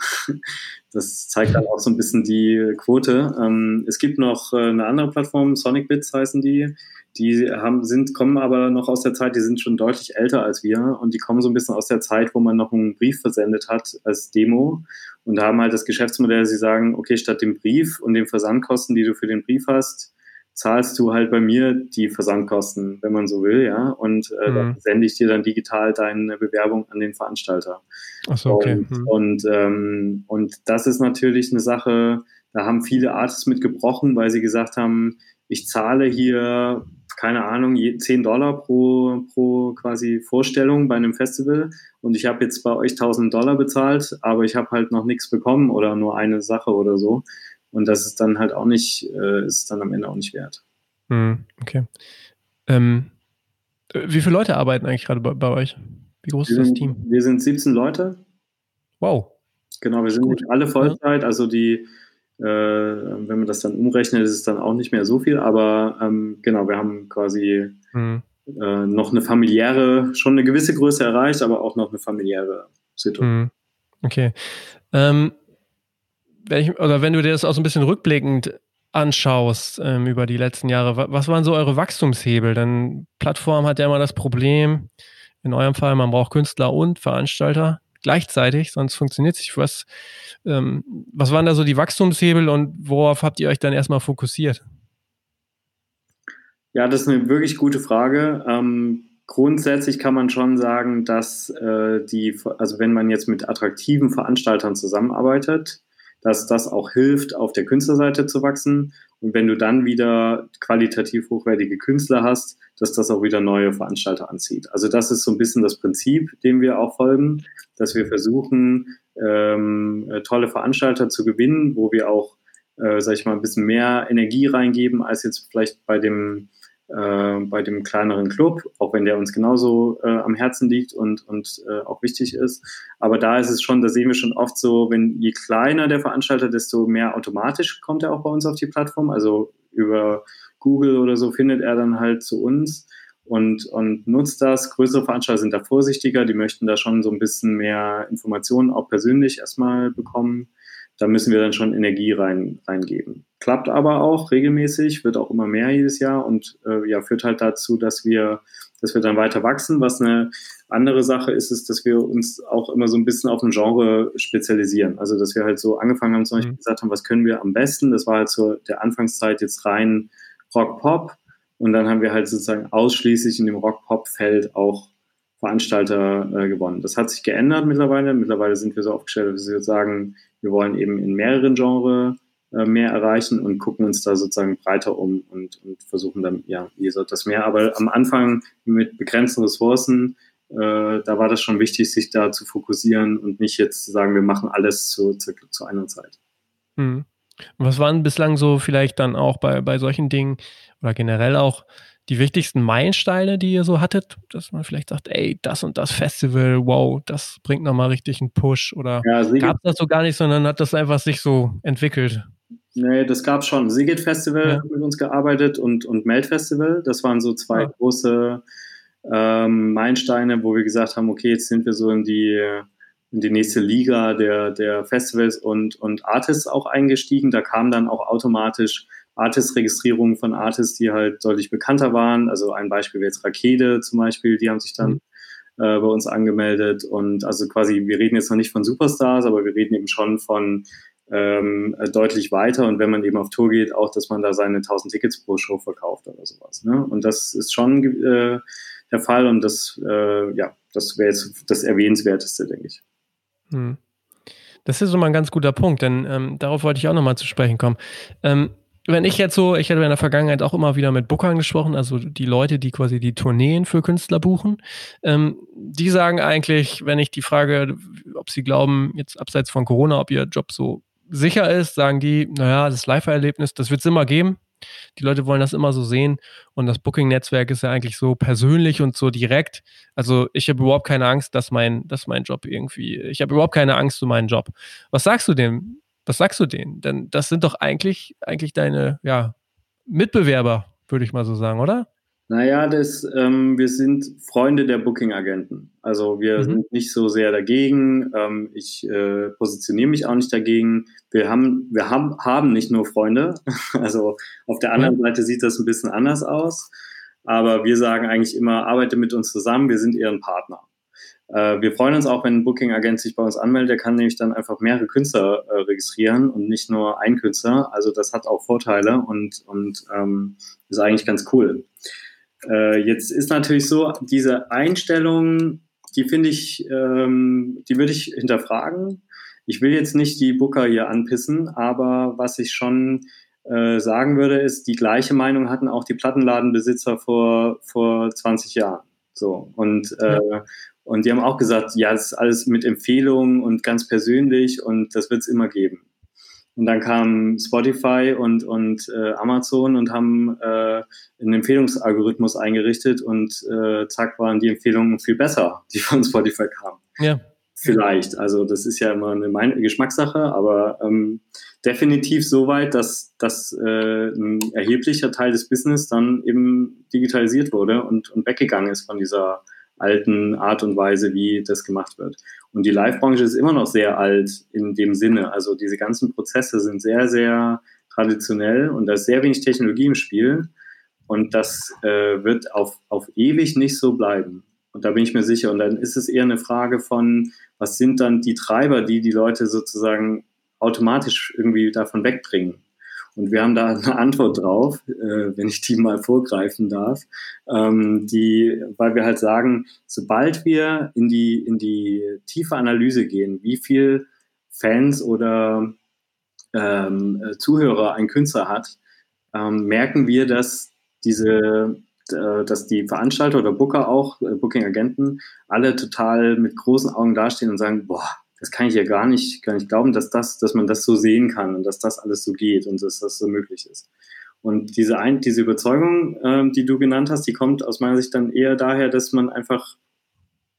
Das zeigt dann auch so ein bisschen die Quote. Ähm, es gibt noch äh, eine andere Plattform, Sonic Bits heißen die die haben, sind, kommen aber noch aus der Zeit, die sind schon deutlich älter als wir und die kommen so ein bisschen aus der Zeit, wo man noch einen Brief versendet hat als Demo und haben halt das Geschäftsmodell, sie sagen, okay, statt dem Brief und den Versandkosten, die du für den Brief hast, zahlst du halt bei mir die Versandkosten, wenn man so will, ja, und äh, mhm. dann sende ich dir dann digital deine Bewerbung an den Veranstalter. Ach so, okay. Und, mhm. und, ähm, und das ist natürlich eine Sache, da haben viele Artists mit gebrochen, weil sie gesagt haben, ich zahle hier keine Ahnung, 10 Dollar pro, pro quasi Vorstellung bei einem Festival und ich habe jetzt bei euch 1000 Dollar bezahlt, aber ich habe halt noch nichts bekommen oder nur eine Sache oder so. Und das ist dann halt auch nicht, äh, ist dann am Ende auch nicht wert. Hm, okay. Ähm, wie viele Leute arbeiten eigentlich gerade bei, bei euch? Wie groß wir ist das sind, Team? Wir sind 17 Leute. Wow. Genau, wir sind nicht alle Vollzeit, also die äh, wenn man das dann umrechnet, ist es dann auch nicht mehr so viel, aber ähm, genau, wir haben quasi mhm. äh, noch eine familiäre, schon eine gewisse Größe erreicht, aber auch noch eine familiäre Situation. Mhm. Okay. Ähm, wenn ich, oder wenn du dir das auch so ein bisschen rückblickend anschaust ähm, über die letzten Jahre, was waren so eure Wachstumshebel? Denn Plattform hat ja immer das Problem, in eurem Fall, man braucht Künstler und Veranstalter gleichzeitig, sonst funktioniert es nicht. Was, ähm, was waren da so die Wachstumshebel und worauf habt ihr euch dann erstmal fokussiert? Ja, das ist eine wirklich gute Frage. Ähm, grundsätzlich kann man schon sagen, dass äh, die, also wenn man jetzt mit attraktiven Veranstaltern zusammenarbeitet, dass das auch hilft, auf der Künstlerseite zu wachsen. Und wenn du dann wieder qualitativ hochwertige Künstler hast, dass das auch wieder neue Veranstalter anzieht. Also das ist so ein bisschen das Prinzip, dem wir auch folgen, dass wir versuchen, ähm, äh, tolle Veranstalter zu gewinnen, wo wir auch, äh, sag ich mal, ein bisschen mehr Energie reingeben als jetzt vielleicht bei dem äh, bei dem kleineren Club, auch wenn der uns genauso äh, am Herzen liegt und, und äh, auch wichtig ist. Aber da ist es schon, da sehen wir schon oft so, wenn je kleiner der Veranstalter, desto mehr automatisch kommt er auch bei uns auf die Plattform. Also über Google oder so findet er dann halt zu uns und, und nutzt das. Größere Veranstalter sind da vorsichtiger, die möchten da schon so ein bisschen mehr Informationen auch persönlich erstmal bekommen da müssen wir dann schon Energie rein, reingeben. Klappt aber auch regelmäßig, wird auch immer mehr jedes Jahr und äh, ja, führt halt dazu, dass wir, dass wir dann weiter wachsen. Was eine andere Sache ist, ist, dass wir uns auch immer so ein bisschen auf ein Genre spezialisieren. Also, dass wir halt so angefangen haben, zum Beispiel mhm. gesagt haben, was können wir am besten? Das war halt so der Anfangszeit jetzt rein Rock-Pop. Und dann haben wir halt sozusagen ausschließlich in dem Rock-Pop-Feld auch Veranstalter äh, gewonnen. Das hat sich geändert mittlerweile. Mittlerweile sind wir so aufgestellt, dass wir sagen, wir wollen eben in mehreren Genres äh, mehr erreichen und gucken uns da sozusagen breiter um und, und versuchen dann, ja, wie gesagt, das mehr. Aber am Anfang mit begrenzten Ressourcen, äh, da war das schon wichtig, sich da zu fokussieren und nicht jetzt zu sagen, wir machen alles zu, zu, zu einer Zeit. Hm. Was waren bislang so vielleicht dann auch bei, bei solchen Dingen oder generell auch die wichtigsten Meilensteine, die ihr so hattet, dass man vielleicht sagt, ey, das und das Festival, wow, das bringt nochmal richtig einen Push oder ja, gab es das so gar nicht, sondern hat das einfach sich so entwickelt? Nee, das gab schon. Sigit Festival ja. mit uns gearbeitet und, und Meld Festival. Das waren so zwei ja. große ähm, Meilensteine, wo wir gesagt haben, okay, jetzt sind wir so in die, in die nächste Liga der, der Festivals und, und Artists auch eingestiegen. Da kam dann auch automatisch Artist-Registrierungen von Artists, die halt deutlich bekannter waren. Also ein Beispiel wäre jetzt Rakete zum Beispiel, die haben sich dann mhm. äh, bei uns angemeldet. Und also quasi, wir reden jetzt noch nicht von Superstars, aber wir reden eben schon von ähm, deutlich weiter. Und wenn man eben auf Tour geht, auch, dass man da seine 1000 Tickets pro Show verkauft oder sowas. Ne? Und das ist schon äh, der Fall und das, äh, ja, das wäre jetzt das Erwähnenswerteste, denke ich. Hm. Das ist so mal ein ganz guter Punkt, denn ähm, darauf wollte ich auch nochmal zu sprechen kommen. Ähm, wenn ich jetzt so, ich hatte in der Vergangenheit auch immer wieder mit Bookern gesprochen, also die Leute, die quasi die Tourneen für Künstler buchen, ähm, die sagen eigentlich, wenn ich die Frage, ob sie glauben, jetzt abseits von Corona, ob ihr Job so sicher ist, sagen die, naja, das Live-Erlebnis, das wird es immer geben. Die Leute wollen das immer so sehen und das Booking-Netzwerk ist ja eigentlich so persönlich und so direkt. Also ich habe überhaupt keine Angst, dass mein, dass mein Job irgendwie, ich habe überhaupt keine Angst um meinen Job. Was sagst du dem? Was sagst du denen? Denn das sind doch eigentlich, eigentlich deine ja, Mitbewerber, würde ich mal so sagen, oder? Naja, das, ähm, wir sind Freunde der Booking-Agenten. Also wir mhm. sind nicht so sehr dagegen. Ähm, ich äh, positioniere mich auch nicht dagegen. Wir haben, wir haben, haben nicht nur Freunde. (laughs) Also auf der anderen mhm. Seite sieht das ein bisschen anders aus. Aber wir sagen eigentlich immer, arbeite mit uns zusammen, wir sind Ihren Partner. Äh, wir freuen uns auch, wenn ein Booking-Agent sich bei uns anmeldet. Der kann nämlich dann einfach mehrere Künstler äh, registrieren und nicht nur ein Künstler. Also das hat auch Vorteile und, und ähm, ist eigentlich ganz cool. Äh, jetzt ist natürlich so, diese Einstellung, die finde ich, ähm, die würde ich hinterfragen. Ich will jetzt nicht die Booker hier anpissen, aber was ich schon äh, sagen würde, ist, die gleiche Meinung hatten auch die Plattenladenbesitzer vor, vor 20 Jahren. So. Und, äh. Und die haben auch gesagt, ja, das ist alles mit Empfehlungen und ganz persönlich und das wird es immer geben. Und dann kam Spotify und, und äh, Amazon und haben äh, einen Empfehlungsalgorithmus eingerichtet und äh, zack waren die Empfehlungen viel besser, (laughs) die von Spotify kamen. Ja. Vielleicht. Also das ist ja immer eine meine Geschmackssache, aber ähm, definitiv so weit, dass, dass äh, ein erheblicher Teil des Business dann eben digitalisiert wurde und, und weggegangen ist von dieser alten Art und Weise, wie das gemacht wird. Und die Live-Branche ist immer noch sehr alt in dem Sinne. Also diese ganzen Prozesse sind sehr, sehr traditionell und da ist sehr wenig Technologie im Spiel. Und das äh, wird auf, auf ewig nicht so bleiben. Und da bin ich mir sicher. Und dann ist es eher eine Frage von, was sind dann die Treiber, die die Leute sozusagen automatisch irgendwie davon wegbringen. Und wir haben da eine (laughs) Antwort drauf, äh, wenn ich die mal vorgreifen darf, ähm, die, weil wir halt sagen, sobald wir in die, in die tiefe Analyse gehen, wie viel Fans oder ähm, Zuhörer ein Künstler hat, ähm, merken wir, dass diese, äh, dass die Veranstalter oder Booker auch, äh, Booking-Agenten, alle total mit großen Augen dastehen und sagen, boah, das kann ich ja gar nicht, gar nicht glauben, dass das, dass man das so sehen kann und dass das alles so geht und dass das so möglich ist. Und diese, ein, diese Überzeugung, ähm, die du genannt hast, die kommt aus meiner Sicht dann eher daher, dass man einfach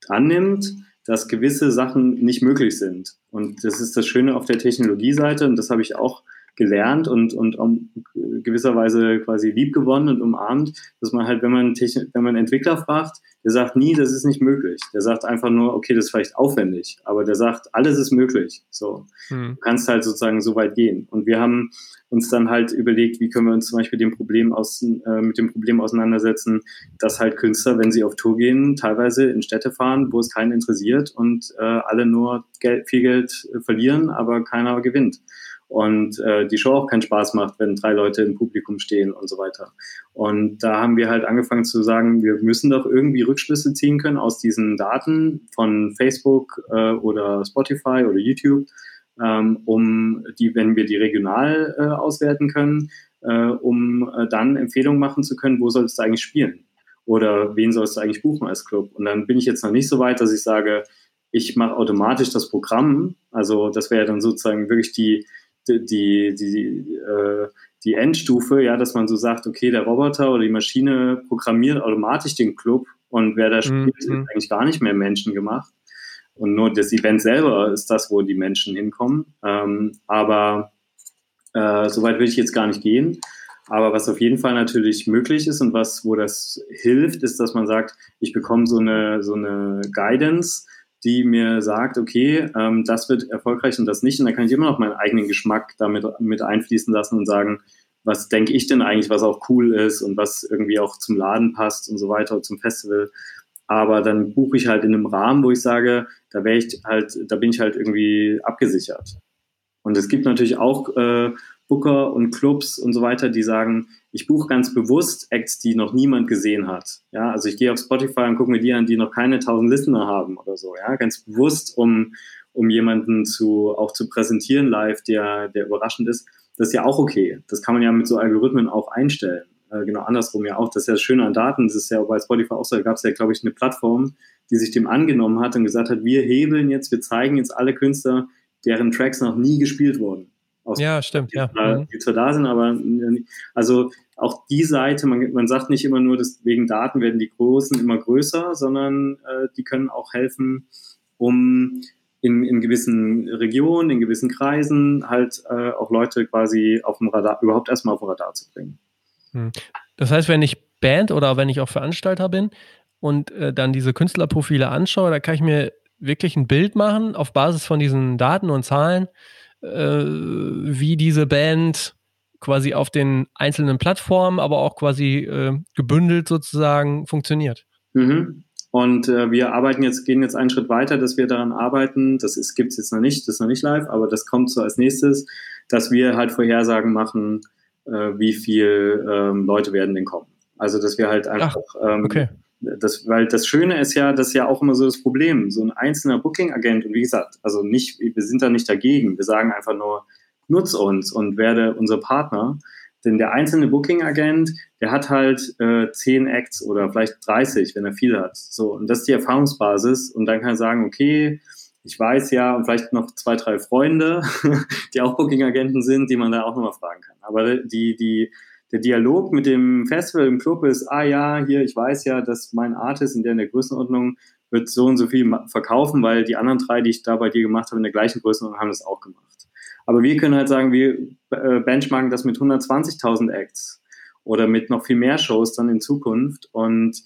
annimmt, dass gewisse Sachen nicht möglich sind. Und das ist das Schöne auf der Technologieseite und das habe ich auch gelernt und, und um, gewisserweise quasi lieb gewonnen und umarmt, dass man halt, wenn man, Techn wenn man Entwickler fragt, der sagt nie, das ist nicht möglich. Der sagt einfach nur, okay, das ist vielleicht aufwendig, aber der sagt, alles ist möglich. So, hm. du kannst halt sozusagen so weit gehen. Und wir haben uns dann halt überlegt, wie können wir uns zum Beispiel dem Problem aus, äh, mit dem Problem auseinandersetzen, dass halt Künstler, wenn sie auf Tour gehen, teilweise in Städte fahren, wo es keinen interessiert und äh, alle nur Geld, viel Geld äh, verlieren, aber keiner gewinnt und äh, die Show auch keinen Spaß macht, wenn drei Leute im Publikum stehen und so weiter. Und da haben wir halt angefangen zu sagen, wir müssen doch irgendwie Rückschlüsse ziehen können aus diesen Daten von Facebook äh, oder Spotify oder YouTube, ähm, um die, wenn wir die regional äh, auswerten können, äh, um äh, dann Empfehlungen machen zu können, wo sollst du eigentlich spielen? Oder wen sollst du eigentlich buchen als Club? Und dann bin ich jetzt noch nicht so weit, dass ich sage, ich mache automatisch das Programm. Also das wäre dann sozusagen wirklich die, die, die, äh, die Endstufe, ja, dass man so sagt, okay, der Roboter oder die Maschine programmiert automatisch den Club und wer da spielt, mhm. ist eigentlich gar nicht mehr menschengemacht. Und nur das Event selber ist das, wo die Menschen hinkommen. Ähm, aber äh, soweit will ich jetzt gar nicht gehen. Aber was auf jeden Fall natürlich möglich ist und was, wo das hilft, ist, dass man sagt, ich bekomme so eine, so eine Guidance, die mir sagt, okay, ähm, das wird erfolgreich und das nicht. Und dann kann ich immer noch meinen eigenen Geschmack damit mit einfließen lassen und sagen, was denke ich denn eigentlich, was auch cool ist und was irgendwie auch zum Laden passt und so weiter, zum Festival. Aber dann buche ich halt in einem Rahmen, wo ich sage, da wäre ich halt, da bin ich halt irgendwie abgesichert. Und es gibt natürlich auch äh, Booker und Clubs und so weiter, die sagen, ich buche ganz bewusst Acts, die noch niemand gesehen hat. Ja, also ich gehe auf Spotify und gucke mir die an, die noch keine 1000 Listener haben oder so. Ja, ganz bewusst, um, um jemanden zu, auch zu präsentieren live, der, der überraschend ist. Das ist ja auch okay. Das kann man ja mit so Algorithmen auch einstellen. Äh, genau andersrum ja auch. Das ist ja das Schöne an Daten. Das ist ja bei Spotify auch so. Da gab es ja, glaube ich, eine Plattform, die sich dem angenommen hat und gesagt hat, wir hebeln jetzt, wir zeigen jetzt alle Künstler, deren Tracks noch nie gespielt wurden. Aus ja, stimmt, die, ja. Mhm. Die zwar da sind, aber also auch die Seite, man, man sagt nicht immer nur, dass wegen Daten werden die Großen immer größer, sondern äh, die können auch helfen, um in, in gewissen Regionen, in gewissen Kreisen halt äh, auch Leute quasi auf dem Radar, überhaupt erstmal auf dem Radar zu bringen. Hm. Das heißt, wenn ich Band oder wenn ich auch Veranstalter bin und äh, dann diese Künstlerprofile anschaue, da kann ich mir wirklich ein Bild machen auf Basis von diesen Daten und Zahlen, äh, wie diese Band quasi auf den einzelnen Plattformen, aber auch quasi äh, gebündelt sozusagen funktioniert. Mhm. Und äh, wir arbeiten jetzt, gehen jetzt einen Schritt weiter, dass wir daran arbeiten. Das gibt es jetzt noch nicht, das ist noch nicht live, aber das kommt so als nächstes, dass wir halt Vorhersagen machen, äh, wie viel ähm, Leute werden denn kommen. Also dass wir halt einfach Ach, ähm, okay. Das, weil das Schöne ist ja, das ist ja auch immer so das Problem. So ein einzelner Booking-Agent, und wie gesagt, also nicht, wir sind da nicht dagegen. Wir sagen einfach nur, nutz uns und werde unser Partner. Denn der einzelne Booking-Agent, der hat halt äh, 10 Acts oder vielleicht 30, wenn er viel hat. So, und das ist die Erfahrungsbasis. Und dann kann er sagen, okay, ich weiß ja, und vielleicht noch zwei, drei Freunde, (laughs) die auch Booking-Agenten sind, die man da auch nochmal fragen kann. Aber die, die, der Dialog mit dem Festival im Club ist, ah ja, hier, ich weiß ja, dass mein Artist in der, in der Größenordnung wird so und so viel verkaufen, weil die anderen drei, die ich da bei dir gemacht habe, in der gleichen Größenordnung haben das auch gemacht. Aber wir können halt sagen, wir äh, benchmarken das mit 120.000 Acts oder mit noch viel mehr Shows dann in Zukunft und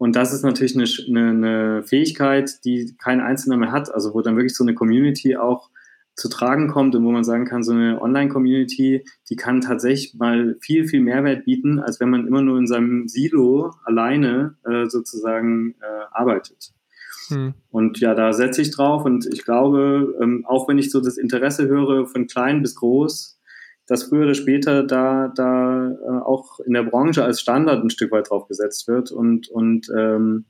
und das ist natürlich eine, eine, eine Fähigkeit, die kein Einzelner mehr hat, also wo dann wirklich so eine Community auch zu tragen kommt und wo man sagen kann, so eine Online-Community, die kann tatsächlich mal viel, viel Mehrwert bieten, als wenn man immer nur in seinem Silo alleine äh, sozusagen äh, arbeitet. Hm. Und ja, da setze ich drauf und ich glaube, ähm, auch wenn ich so das Interesse höre von klein bis groß, dass früher oder später da, da äh, auch in der Branche als Standard ein Stück weit drauf gesetzt wird und, und ähm,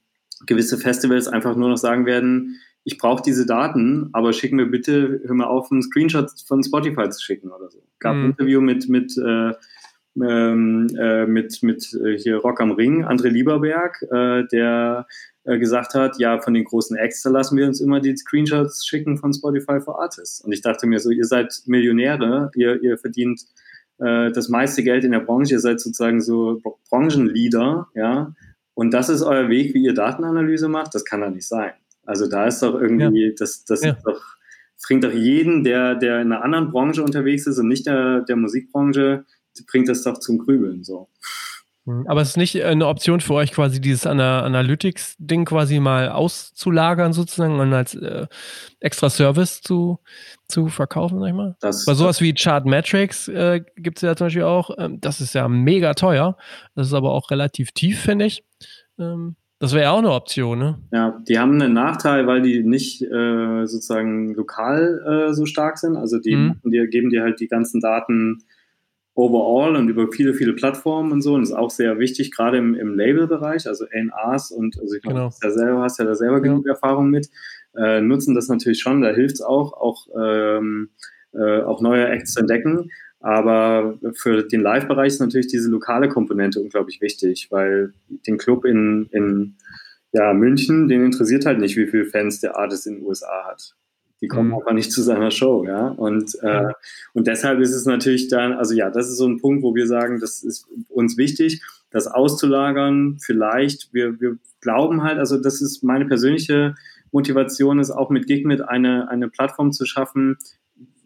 gewisse Festivals einfach nur noch sagen werden, ich brauche diese Daten, aber schick mir bitte, hör mal auf, einen Screenshot von Spotify zu schicken oder so. Gab mhm. ein Interview mit, mit, äh, ähm, äh, mit, mit äh, hier Rock am Ring, André Lieberberg, äh, der äh, gesagt hat, ja, von den großen Acts lassen wir uns immer die Screenshots schicken von Spotify for Artists. Und ich dachte mir so, ihr seid Millionäre, ihr, ihr verdient äh, das meiste Geld in der Branche, ihr seid sozusagen so Branchenleader, ja. Und das ist euer Weg, wie ihr Datenanalyse macht? Das kann doch nicht sein. Also da ist doch irgendwie, ja. das, das ja. doch, bringt doch jeden, der, der in einer anderen Branche unterwegs ist und nicht der, der Musikbranche, bringt das doch zum Grübeln, so. Mhm. Aber es ist nicht äh, eine Option für euch, quasi dieses Analytics-Ding quasi mal auszulagern, sozusagen, und als äh, extra Service zu, zu verkaufen, sag ich mal? Das, Bei sowas wie Chartmetrics äh, gibt es ja zum Beispiel auch. Ähm, das ist ja mega teuer. Das ist aber auch relativ tief, finde ich. Ähm, das wäre ja auch eine Option, ne? Ja, die haben einen Nachteil, weil die nicht äh, sozusagen lokal äh, so stark sind. Also die, mhm. die geben dir halt die ganzen Daten overall und über viele, viele Plattformen und so. Und das ist auch sehr wichtig, gerade im, im Label-Bereich, also NAs und also ich glaube, genau. du selber, hast ja da selber ja. genug Erfahrung mit, äh, nutzen das natürlich schon, da hilft es auch, auch, ähm, äh, auch neue Acts zu entdecken. Aber für den Live-Bereich ist natürlich diese lokale Komponente unglaublich wichtig, weil den Club in, in ja, München, den interessiert halt nicht, wie viele Fans der Artist in den USA hat. Die kommen mhm. einfach nicht zu seiner Show, ja. Und, äh, und deshalb ist es natürlich dann, also ja, das ist so ein Punkt, wo wir sagen, das ist uns wichtig, das auszulagern. Vielleicht, wir, wir glauben halt, also das ist meine persönliche Motivation, ist auch mit Gigmit eine, eine Plattform zu schaffen,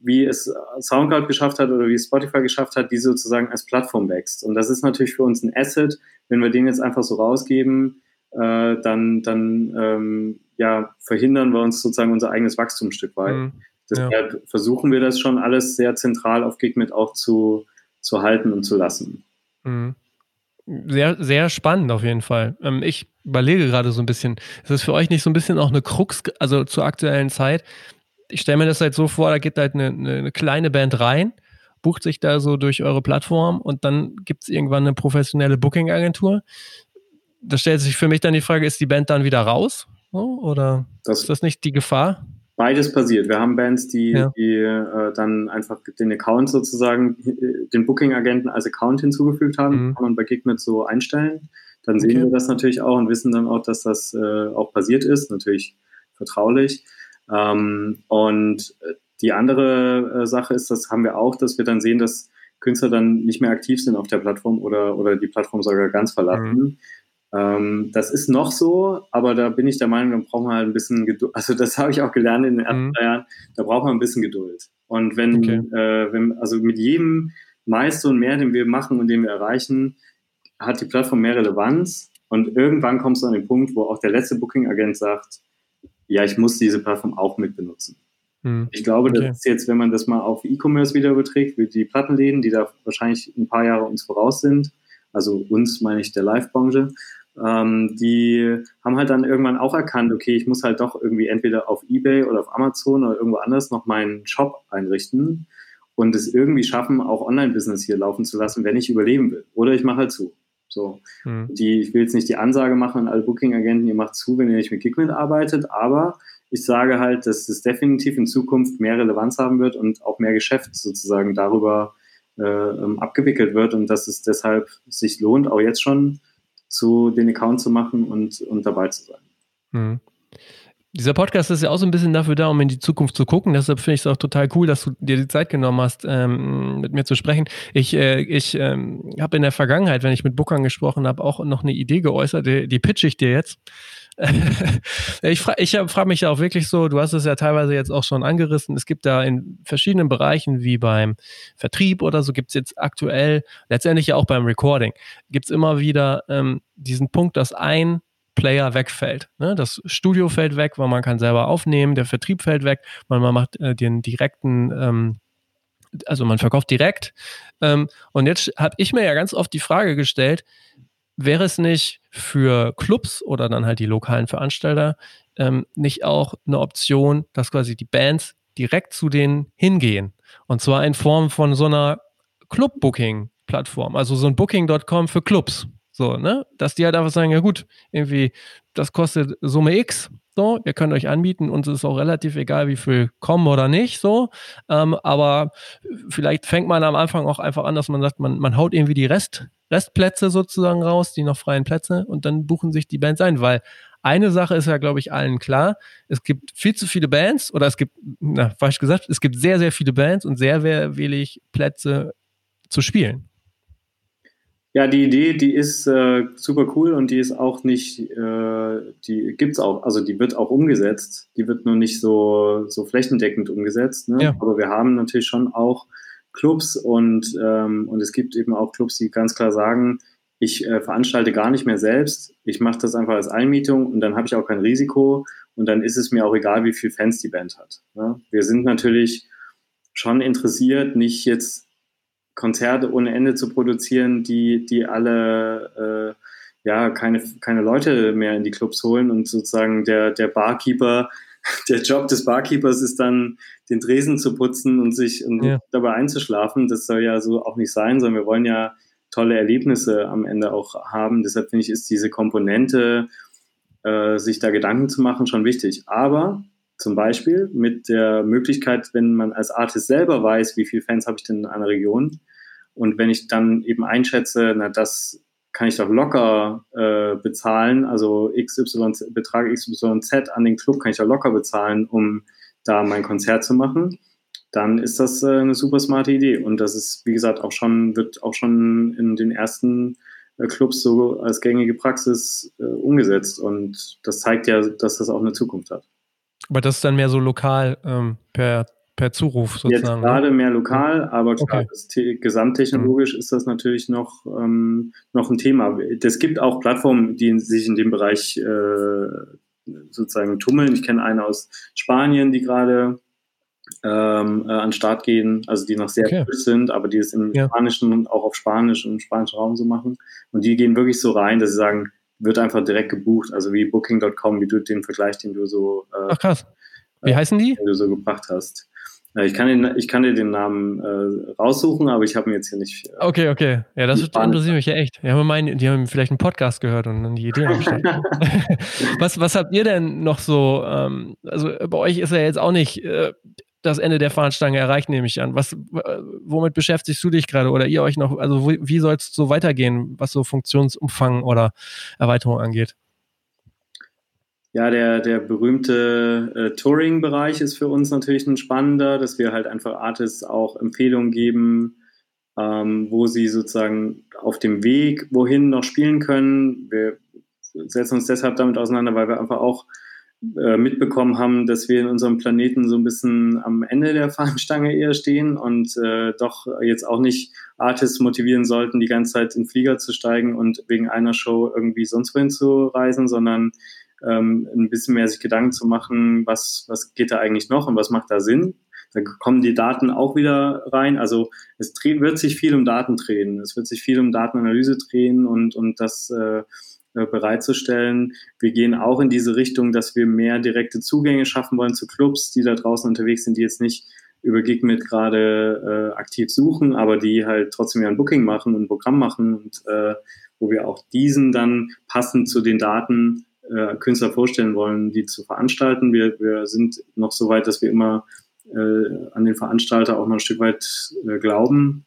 wie es Soundcloud geschafft hat oder wie es Spotify geschafft hat, die sozusagen als Plattform wächst. Und das ist natürlich für uns ein Asset. Wenn wir den jetzt einfach so rausgeben, äh, dann, dann ähm, ja, verhindern wir uns sozusagen unser eigenes Wachstum ein Stück weit. Mhm. Deshalb ja. versuchen wir das schon alles sehr zentral auf Gigmit auch zu, zu halten und zu lassen. Mhm. Sehr, sehr spannend auf jeden Fall. Ähm, ich überlege gerade so ein bisschen, ist das für euch nicht so ein bisschen auch eine Krux, also zur aktuellen Zeit? Ich stelle mir das halt so vor, da geht halt eine, eine kleine Band rein, bucht sich da so durch eure Plattform und dann gibt es irgendwann eine professionelle Booking-Agentur. Da stellt sich für mich dann die Frage, ist die Band dann wieder raus? Oder das, ist das nicht die Gefahr? Beides passiert. Wir haben Bands, die, ja. die äh, dann einfach den Account sozusagen, den Booking-Agenten als Account hinzugefügt haben, mhm. kann man bei Gigmet so einstellen. Dann sehen okay. wir das natürlich auch und wissen dann auch, dass das äh, auch passiert ist, natürlich vertraulich. Ähm, und die andere äh, Sache ist, das haben wir auch, dass wir dann sehen, dass Künstler dann nicht mehr aktiv sind auf der Plattform oder, oder die Plattform sogar ganz verlassen. Mhm. Ähm, das ist noch so, aber da bin ich der Meinung, da braucht man halt ein bisschen Geduld. (laughs) Also das habe ich auch gelernt in den ersten mhm. drei Jahren. Da braucht man ein bisschen Geduld. Und wenn, okay. äh, wenn, also mit jedem Milestone mehr, den wir machen und den wir erreichen, hat die Plattform mehr Relevanz. Und irgendwann kommst du an den Punkt, wo auch der letzte Booking-Agent sagt, ja, ich muss diese Plattform auch mit benutzen. Mhm. Ich glaube, okay. das ist jetzt, wenn man das mal auf E-Commerce wieder überträgt, wie die Plattenläden, die da wahrscheinlich ein paar Jahre uns voraus sind, also uns meine ich der Live-Branche, ähm, die haben halt dann irgendwann auch erkannt, okay, ich muss halt doch irgendwie entweder auf Ebay oder auf Amazon oder irgendwo anders noch meinen Shop einrichten und es irgendwie schaffen, auch Online-Business hier laufen zu lassen, wenn ich überleben will. Oder ich mache halt zu. So, mhm. die, ich will jetzt nicht die Ansage machen an alle Booking-Agenten, ihr macht zu, wenn ihr nicht mit Gigment arbeitet, aber ich sage halt, dass es definitiv in Zukunft mehr Relevanz haben wird und auch mehr Geschäft sozusagen darüber äh, ähm, abgewickelt wird und dass es deshalb sich lohnt, auch jetzt schon zu den Account zu machen und, und dabei zu sein. Mhm. Dieser Podcast ist ja auch so ein bisschen dafür da, um in die Zukunft zu gucken. Deshalb finde ich es auch total cool, dass du dir die Zeit genommen hast, ähm, mit mir zu sprechen. Ich, äh, ich ähm, habe in der Vergangenheit, wenn ich mit Bookern gesprochen habe, auch noch eine Idee geäußert. Die, die pitch ich dir jetzt. (laughs) ich frage ich frag mich auch wirklich so, du hast es ja teilweise jetzt auch schon angerissen, es gibt da in verschiedenen Bereichen, wie beim Vertrieb oder so, gibt es jetzt aktuell, letztendlich ja auch beim Recording, gibt es immer wieder ähm, diesen Punkt, dass ein Player wegfällt. Ne? Das Studio fällt weg, weil man kann selber aufnehmen, der Vertrieb fällt weg, weil man macht äh, den direkten, ähm, also man verkauft direkt. Ähm, und jetzt habe ich mir ja ganz oft die Frage gestellt, wäre es nicht für Clubs oder dann halt die lokalen Veranstalter ähm, nicht auch eine Option, dass quasi die Bands direkt zu denen hingehen? Und zwar in Form von so einer Club-Booking-Plattform, also so ein Booking.com für Clubs. So, ne? Dass die halt einfach sagen, ja gut, irgendwie, das kostet Summe X, so, ihr könnt euch anbieten, uns ist auch relativ egal, wie viel kommen oder nicht, so. Ähm, aber vielleicht fängt man am Anfang auch einfach an, dass man sagt, man, man haut irgendwie die Rest, Restplätze sozusagen raus, die noch freien Plätze, und dann buchen sich die Bands ein, weil eine Sache ist ja, glaube ich, allen klar. Es gibt viel zu viele Bands, oder es gibt, na, falsch gesagt, es gibt sehr, sehr viele Bands und sehr, sehr wenig Plätze zu spielen. Ja, die Idee, die ist äh, super cool und die ist auch nicht, äh, die gibt's auch, also die wird auch umgesetzt. Die wird nur nicht so, so flächendeckend umgesetzt. Ne? Ja. Aber wir haben natürlich schon auch Clubs und, ähm, und es gibt eben auch Clubs, die ganz klar sagen, ich äh, veranstalte gar nicht mehr selbst, ich mache das einfach als Einmietung und dann habe ich auch kein Risiko und dann ist es mir auch egal, wie viele Fans die Band hat. Ne? Wir sind natürlich schon interessiert, nicht jetzt Konzerte ohne Ende zu produzieren, die, die alle äh, ja keine, keine Leute mehr in die Clubs holen und sozusagen der, der Barkeeper, (laughs) der Job des Barkeepers ist dann, den Tresen zu putzen und sich und ja. dabei einzuschlafen. Das soll ja so auch nicht sein, sondern wir wollen ja tolle Erlebnisse am Ende auch haben. Deshalb finde ich, ist diese Komponente, äh, sich da Gedanken zu machen, schon wichtig. Aber zum Beispiel mit der Möglichkeit, wenn man als Artist selber weiß, wie viele Fans habe ich denn in einer Region und wenn ich dann eben einschätze, na das kann ich doch locker äh, bezahlen, also XY, Betrag XYZ an den Club kann ich doch locker bezahlen, um da mein Konzert zu machen, dann ist das äh, eine super smarte Idee. Und das ist, wie gesagt, auch schon, wird auch schon in den ersten äh, Clubs so als gängige Praxis äh, umgesetzt. Und das zeigt ja, dass das auch eine Zukunft hat. Aber das ist dann mehr so lokal ähm, per, per Zuruf sozusagen. Jetzt ne? gerade mehr lokal, aber klar, okay. gesamttechnologisch mhm. ist das natürlich noch, ähm, noch ein Thema. Es gibt auch Plattformen, die sich in dem Bereich äh, sozusagen tummeln. Ich kenne eine aus Spanien, die gerade ähm, äh, an den Start gehen, also die noch sehr okay. frisch sind, aber die es im ja. Spanischen und auch auf Spanisch und im spanischen Raum so machen. Und die gehen wirklich so rein, dass sie sagen, wird einfach direkt gebucht, also wie Booking.com, wie du den Vergleich, den du so äh, Ach krass. Wie äh, heißen die? Den du so gebracht hast. Äh, ich kann, den, ich kann dir den Namen äh, raussuchen, aber ich habe ihn jetzt hier nicht. Äh, okay, okay. Ja, das interessiert mich ja echt. Die haben, meinen, die haben vielleicht einen Podcast gehört und dann die Idee (laughs) was, was habt ihr denn noch so? Ähm, also bei euch ist ja jetzt auch nicht äh, das Ende der Fahnenstange erreicht, nehme ich an. Was, womit beschäftigst du dich gerade oder ihr euch noch? Also wie, wie soll es so weitergehen, was so Funktionsumfang oder Erweiterung angeht? Ja, der, der berühmte äh, Touring-Bereich ist für uns natürlich ein spannender, dass wir halt einfach Artists auch Empfehlungen geben, ähm, wo sie sozusagen auf dem Weg wohin noch spielen können. Wir setzen uns deshalb damit auseinander, weil wir einfach auch äh, mitbekommen haben, dass wir in unserem Planeten so ein bisschen am Ende der Fahnenstange eher stehen und äh, doch jetzt auch nicht Artists motivieren sollten, die ganze Zeit in Flieger zu steigen und wegen einer Show irgendwie sonst wohin zu reisen, sondern ähm, ein bisschen mehr sich Gedanken zu machen, was, was geht da eigentlich noch und was macht da Sinn. Da kommen die Daten auch wieder rein. Also es wird sich viel um Daten drehen. Es wird sich viel um Datenanalyse drehen und, und das äh, bereitzustellen. Wir gehen auch in diese Richtung, dass wir mehr direkte Zugänge schaffen wollen zu Clubs, die da draußen unterwegs sind, die jetzt nicht über Gigmit gerade äh, aktiv suchen, aber die halt trotzdem ja ein Booking machen und ein Programm machen und äh, wo wir auch diesen dann passend zu den Daten äh, Künstler vorstellen wollen, die zu veranstalten. Wir, wir sind noch so weit, dass wir immer äh, an den Veranstalter auch noch ein Stück weit äh, glauben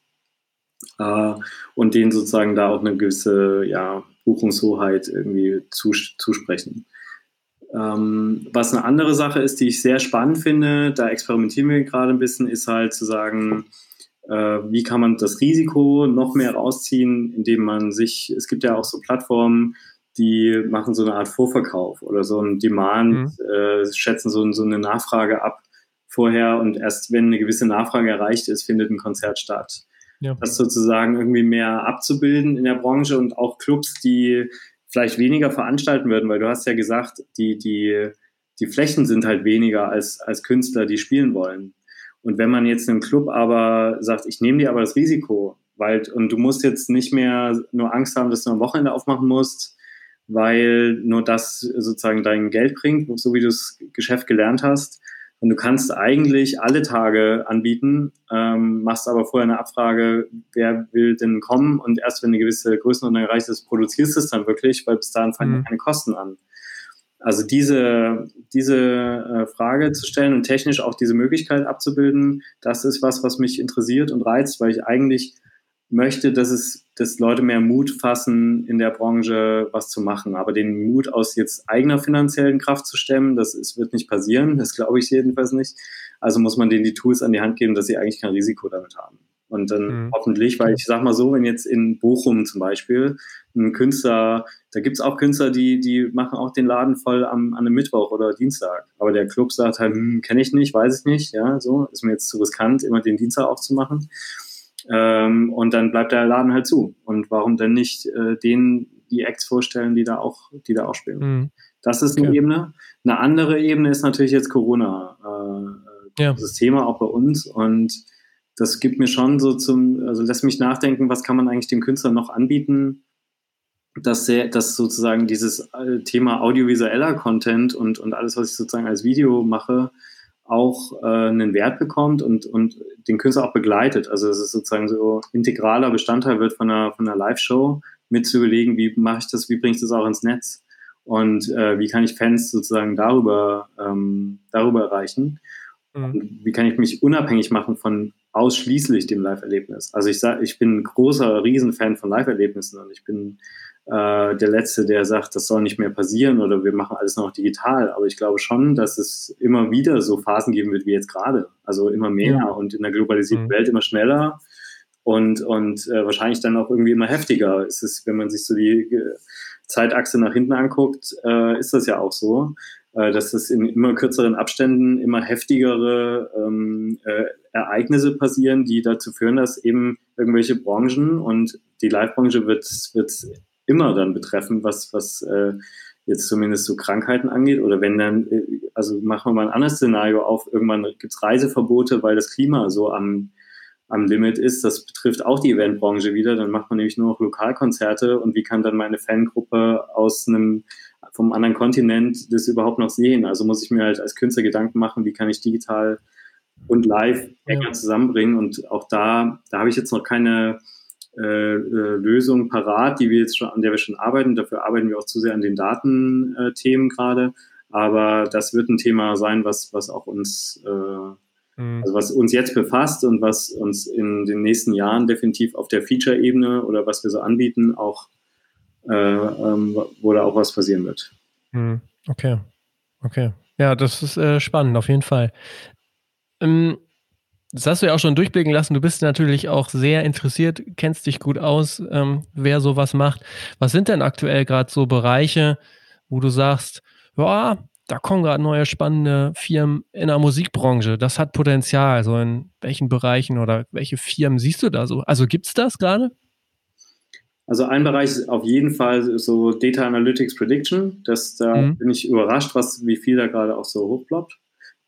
äh, und denen sozusagen da auch eine gewisse ja, Buchungshoheit irgendwie zus zusprechen. Ähm, was eine andere Sache ist, die ich sehr spannend finde, da experimentieren wir gerade ein bisschen, ist halt zu sagen, äh, wie kann man das Risiko noch mehr rausziehen, indem man sich, es gibt ja auch so Plattformen, die machen so eine Art Vorverkauf oder so ein Demand, mhm. äh, schätzen so, so, eine Nachfrage ab vorher und erst wenn eine gewisse Nachfrage erreicht ist, findet ein Konzert statt. Ja. Das sozusagen irgendwie mehr abzubilden in der Branche und auch Clubs, die vielleicht weniger veranstalten würden, weil du hast ja gesagt, die, die, die Flächen sind halt weniger als, als Künstler, die spielen wollen. Und wenn man jetzt einem Club aber sagt, ich nehme dir aber das Risiko, weil, und du musst jetzt nicht mehr nur Angst haben, dass du am Wochenende aufmachen musst, weil nur das sozusagen dein Geld bringt, so wie du das Geschäft gelernt hast. Und du kannst eigentlich alle Tage anbieten, ähm, machst aber vorher eine Abfrage, wer will denn kommen und erst wenn eine gewisse Größenordnung erreicht ist, produzierst du es dann wirklich, weil bis dahin fangen mhm. keine Kosten an. Also diese, diese äh, Frage zu stellen und technisch auch diese Möglichkeit abzubilden, das ist was, was mich interessiert und reizt, weil ich eigentlich möchte, dass es, dass Leute mehr Mut fassen, in der Branche was zu machen. Aber den Mut aus jetzt eigener finanziellen Kraft zu stemmen, das ist, wird nicht passieren. Das glaube ich jedenfalls nicht. Also muss man denen die Tools an die Hand geben, dass sie eigentlich kein Risiko damit haben. Und dann mhm. hoffentlich, weil ich sag mal so, wenn jetzt in Bochum zum Beispiel ein Künstler, da gibt es auch Künstler, die, die machen auch den Laden voll am, an einem Mittwoch oder Dienstag. Aber der Club sagt halt, hm, kenne ich nicht, weiß ich nicht, ja, so, ist mir jetzt zu riskant, immer den Dienstag aufzumachen. Ähm, und dann bleibt der Laden halt zu. Und warum denn nicht äh, denen die Acts vorstellen, die da auch, die da auch spielen? Mhm. Das ist eine okay. Ebene. Eine andere Ebene ist natürlich jetzt Corona. Äh, ja. Das Thema auch bei uns. Und das gibt mir schon so zum, also lässt mich nachdenken, was kann man eigentlich dem Künstler noch anbieten, dass, sehr, dass sozusagen dieses äh, Thema audiovisueller Content und, und alles, was ich sozusagen als Video mache, auch äh, einen Wert bekommt und, und den Künstler auch begleitet. Also es ist sozusagen so integraler Bestandteil wird von einer, von einer Live-Show, mit zu überlegen, wie mache ich das, wie bringe ich das auch ins Netz und äh, wie kann ich Fans sozusagen darüber, ähm, darüber erreichen. Mhm. Und wie kann ich mich unabhängig machen von ausschließlich dem Live-Erlebnis. Also ich sage, ich bin ein großer Riesenfan von Live-Erlebnissen und ich bin äh, der Letzte, der sagt, das soll nicht mehr passieren oder wir machen alles noch digital. Aber ich glaube schon, dass es immer wieder so Phasen geben wird wie jetzt gerade. Also immer mehr ja. und in der globalisierten mhm. Welt immer schneller und, und äh, wahrscheinlich dann auch irgendwie immer heftiger. Es ist, wenn man sich so die äh, Zeitachse nach hinten anguckt, äh, ist das ja auch so, äh, dass es in immer kürzeren Abständen immer heftigere ähm, äh, Ereignisse passieren, die dazu führen, dass eben irgendwelche Branchen und die Live-Branche wird, wird immer dann betreffen, was, was äh, jetzt zumindest so Krankheiten angeht. Oder wenn dann, äh, also machen wir mal ein anderes Szenario auf, irgendwann gibt es Reiseverbote, weil das Klima so am, am Limit ist. Das betrifft auch die Eventbranche wieder. Dann macht man nämlich nur noch Lokalkonzerte und wie kann dann meine Fangruppe aus einem vom anderen Kontinent das überhaupt noch sehen? Also muss ich mir halt als Künstler Gedanken machen, wie kann ich digital und live enger zusammenbringen. Und auch da, da habe ich jetzt noch keine äh, äh, Lösung parat, die wir jetzt schon, an der wir schon arbeiten. Dafür arbeiten wir auch zu sehr an den Datenthemen gerade. Aber das wird ein Thema sein, was, was auch uns, äh, mhm. also was uns jetzt befasst und was uns in den nächsten Jahren definitiv auf der Feature-Ebene oder was wir so anbieten, auch äh, ähm, wo da auch was passieren wird. Mhm. Okay. Okay. Ja, das ist äh, spannend, auf jeden Fall. Ähm, das hast du ja auch schon durchblicken lassen. Du bist natürlich auch sehr interessiert, kennst dich gut aus, ähm, wer sowas macht. Was sind denn aktuell gerade so Bereiche, wo du sagst, ja, da kommen gerade neue spannende Firmen in der Musikbranche. Das hat Potenzial. So in welchen Bereichen oder welche Firmen siehst du da so? Also gibt es das gerade? Also ein Bereich ist auf jeden Fall so Data Analytics Prediction. Das, da mhm. bin ich überrascht, was, wie viel da gerade auch so hochploppt.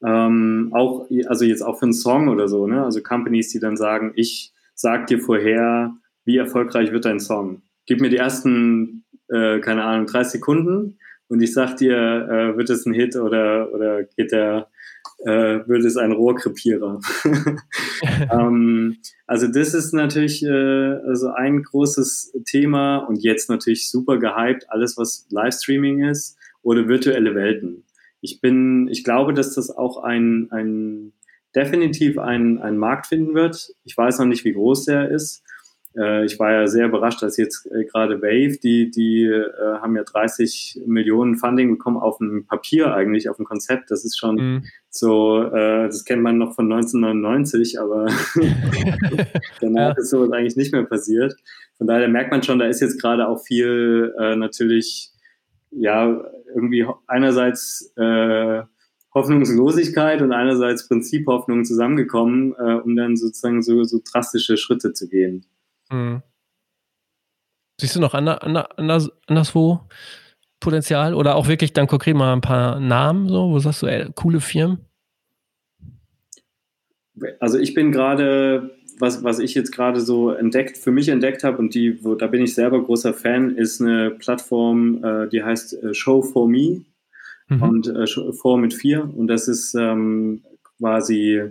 Ähm, auch, also jetzt auch für einen Song oder so, ne? Also Companies, die dann sagen, ich sag dir vorher, wie erfolgreich wird dein Song. Gib mir die ersten, äh, keine Ahnung, 30 Sekunden und ich sag dir, äh, wird es ein Hit oder, oder geht der, äh, wird es ein Rohrkrepierer. (laughs) ähm, also das ist natürlich äh, also ein großes Thema und jetzt natürlich super gehypt, alles was Livestreaming ist oder virtuelle Welten. Ich bin, ich glaube, dass das auch ein, ein definitiv einen, einen Markt finden wird. Ich weiß noch nicht, wie groß der ist. Äh, ich war ja sehr überrascht, dass jetzt äh, gerade Wave, die, die äh, haben ja 30 Millionen Funding bekommen auf dem Papier eigentlich, auf dem Konzept. Das ist schon mhm. so, äh, das kennt man noch von 1999, aber (laughs) danach ja. ist sowas eigentlich nicht mehr passiert. Von daher merkt man schon, da ist jetzt gerade auch viel natürlich, ja, irgendwie einerseits äh, Hoffnungslosigkeit und einerseits Prinziphoffnung zusammengekommen, äh, um dann sozusagen so, so drastische Schritte zu gehen. Mhm. Siehst du noch ander, ander, anders, anderswo Potenzial oder auch wirklich dann konkret mal ein paar Namen, so, wo sagst du, ey, coole Firmen? Also ich bin gerade, was, was ich jetzt gerade so entdeckt, für mich entdeckt habe und die, wo, da bin ich selber großer Fan, ist eine Plattform, äh, die heißt äh, Show for Me mhm. und äh, For mit vier und das ist ähm, quasi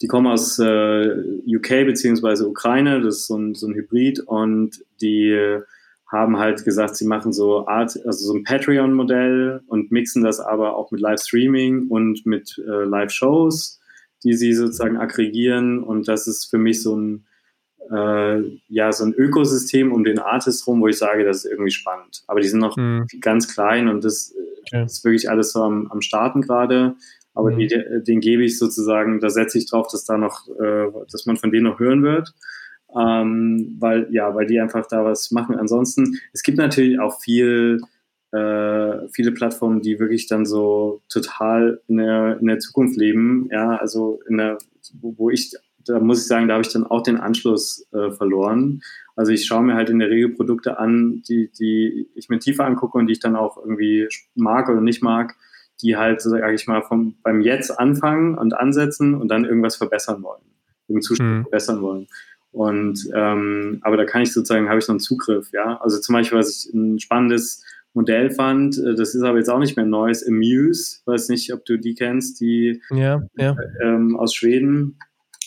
die kommen aus äh, UK beziehungsweise Ukraine, das ist so ein, so ein Hybrid und die haben halt gesagt, sie machen so Art, also so ein Patreon-Modell und mixen das aber auch mit Livestreaming und mit äh, Live-Shows, die sie sozusagen aggregieren und das ist für mich so ein äh, ja so ein Ökosystem um den Artist rum, wo ich sage, das ist irgendwie spannend. Aber die sind noch mhm. ganz klein und das okay. ist wirklich alles so am, am Starten gerade. Aber mhm. die, den gebe ich sozusagen, da setze ich drauf, dass da noch, äh, dass man von denen noch hören wird. Ähm, weil, ja, weil die einfach da was machen. Ansonsten, es gibt natürlich auch viel, äh, viele Plattformen, die wirklich dann so total in der, in der Zukunft leben. Ja, also in der, wo ich, da muss ich sagen, da habe ich dann auch den Anschluss äh, verloren. Also ich schaue mir halt in der Regel Produkte an, die, die ich mir tiefer angucke und die ich dann auch irgendwie mag oder nicht mag die halt, sage ich mal, vom, beim Jetzt anfangen und ansetzen und dann irgendwas verbessern wollen, irgendeinen Zustand mhm. verbessern wollen. Und ähm, aber da kann ich sozusagen, habe ich so einen Zugriff, ja. Also zum Beispiel, was ich ein spannendes Modell fand, äh, das ist aber jetzt auch nicht mehr neues, Amuse, weiß nicht, ob du die kennst, die ja, ja. Ähm, aus Schweden,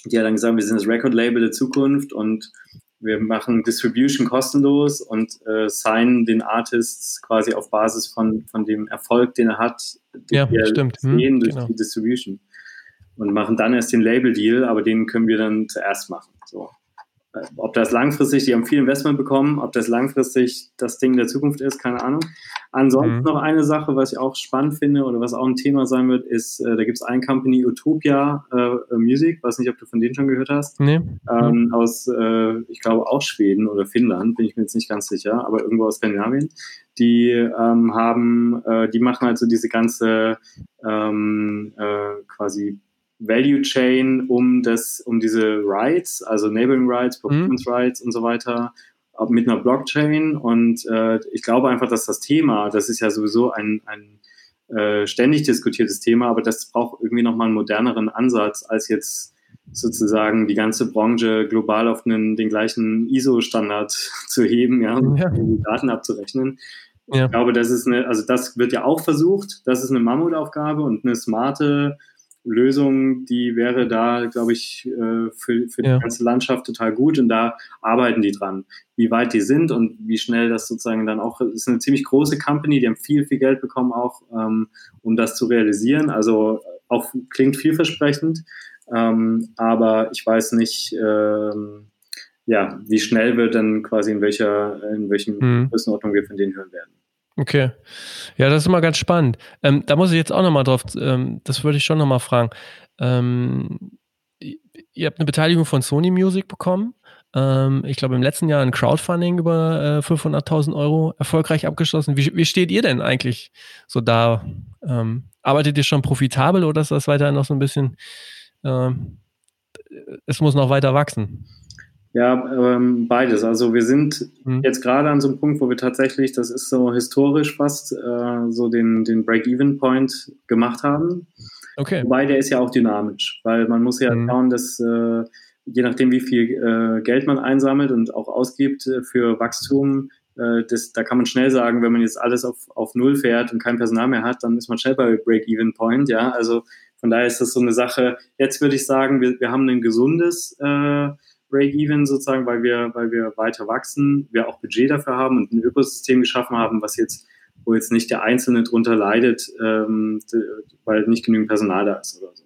die hat dann gesagt, wir sind das Record-Label der Zukunft und wir machen Distribution kostenlos und äh, signen den Artists quasi auf Basis von, von dem Erfolg, den er hat, den ja, wir stimmt. Hm, sehen hm, durch genau. die Distribution. Und machen dann erst den Label-Deal, aber den können wir dann zuerst machen. So ob das langfristig, die haben viel Investment bekommen, ob das langfristig das Ding der Zukunft ist, keine Ahnung. Ansonsten mhm. noch eine Sache, was ich auch spannend finde oder was auch ein Thema sein wird, ist, äh, da gibt es ein Company, Utopia äh, Music, weiß nicht, ob du von denen schon gehört hast. Nee. Ähm, mhm. Aus, äh, ich glaube, auch Schweden oder Finnland, bin ich mir jetzt nicht ganz sicher, aber irgendwo aus Skandinavien. Die ähm, haben, äh, die machen also diese ganze ähm, äh, quasi Value Chain um das, um diese Rights, also Neighboring Rights, mhm. Performance mhm. Rights und so weiter, mit einer Blockchain. Und äh, ich glaube einfach, dass das Thema, das ist ja sowieso ein, ein äh, ständig diskutiertes Thema, aber das braucht irgendwie nochmal einen moderneren Ansatz, als jetzt sozusagen die ganze Branche global auf einen, den gleichen ISO-Standard (laughs) zu heben, ja, um ja. die Daten abzurechnen. Ja. Ich glaube, das ist eine, also das wird ja auch versucht, das ist eine Mammutaufgabe und eine smarte Lösung, die wäre da, glaube ich, äh, für, für ja. die ganze Landschaft total gut und da arbeiten die dran. Wie weit die sind und wie schnell das sozusagen dann auch, ist eine ziemlich große Company, die haben viel, viel Geld bekommen auch, ähm, um das zu realisieren. Also auch klingt vielversprechend, ähm, aber ich weiß nicht, ähm, ja, wie schnell wir dann quasi in welcher, in welchen mhm. Größenordnung wir von denen hören werden. Okay. Ja, das ist immer ganz spannend. Ähm, da muss ich jetzt auch nochmal drauf, ähm, das würde ich schon nochmal fragen. Ähm, ihr habt eine Beteiligung von Sony Music bekommen. Ähm, ich glaube, im letzten Jahr ein Crowdfunding über äh, 500.000 Euro erfolgreich abgeschlossen. Wie, wie, steht ihr denn eigentlich so da? Ähm, arbeitet ihr schon profitabel oder ist das weiterhin noch so ein bisschen, äh, es muss noch weiter wachsen? Ja, ähm, beides. Also wir sind mhm. jetzt gerade an so einem Punkt, wo wir tatsächlich, das ist so historisch fast, äh, so den, den Break-Even-Point gemacht haben. Okay. Wobei der ist ja auch dynamisch, weil man muss ja mhm. schauen, dass äh, je nachdem, wie viel äh, Geld man einsammelt und auch ausgibt äh, für Wachstum, äh, das, da kann man schnell sagen, wenn man jetzt alles auf, auf Null fährt und kein Personal mehr hat, dann ist man schnell bei Break-Even-Point. Ja, also von daher ist das so eine Sache. Jetzt würde ich sagen, wir, wir haben ein gesundes äh, Break-Even sozusagen, weil wir, weil wir weiter wachsen, wir auch Budget dafür haben und ein Ökosystem geschaffen haben, was jetzt wo jetzt nicht der Einzelne drunter leidet, ähm, weil nicht genügend Personal da ist oder so.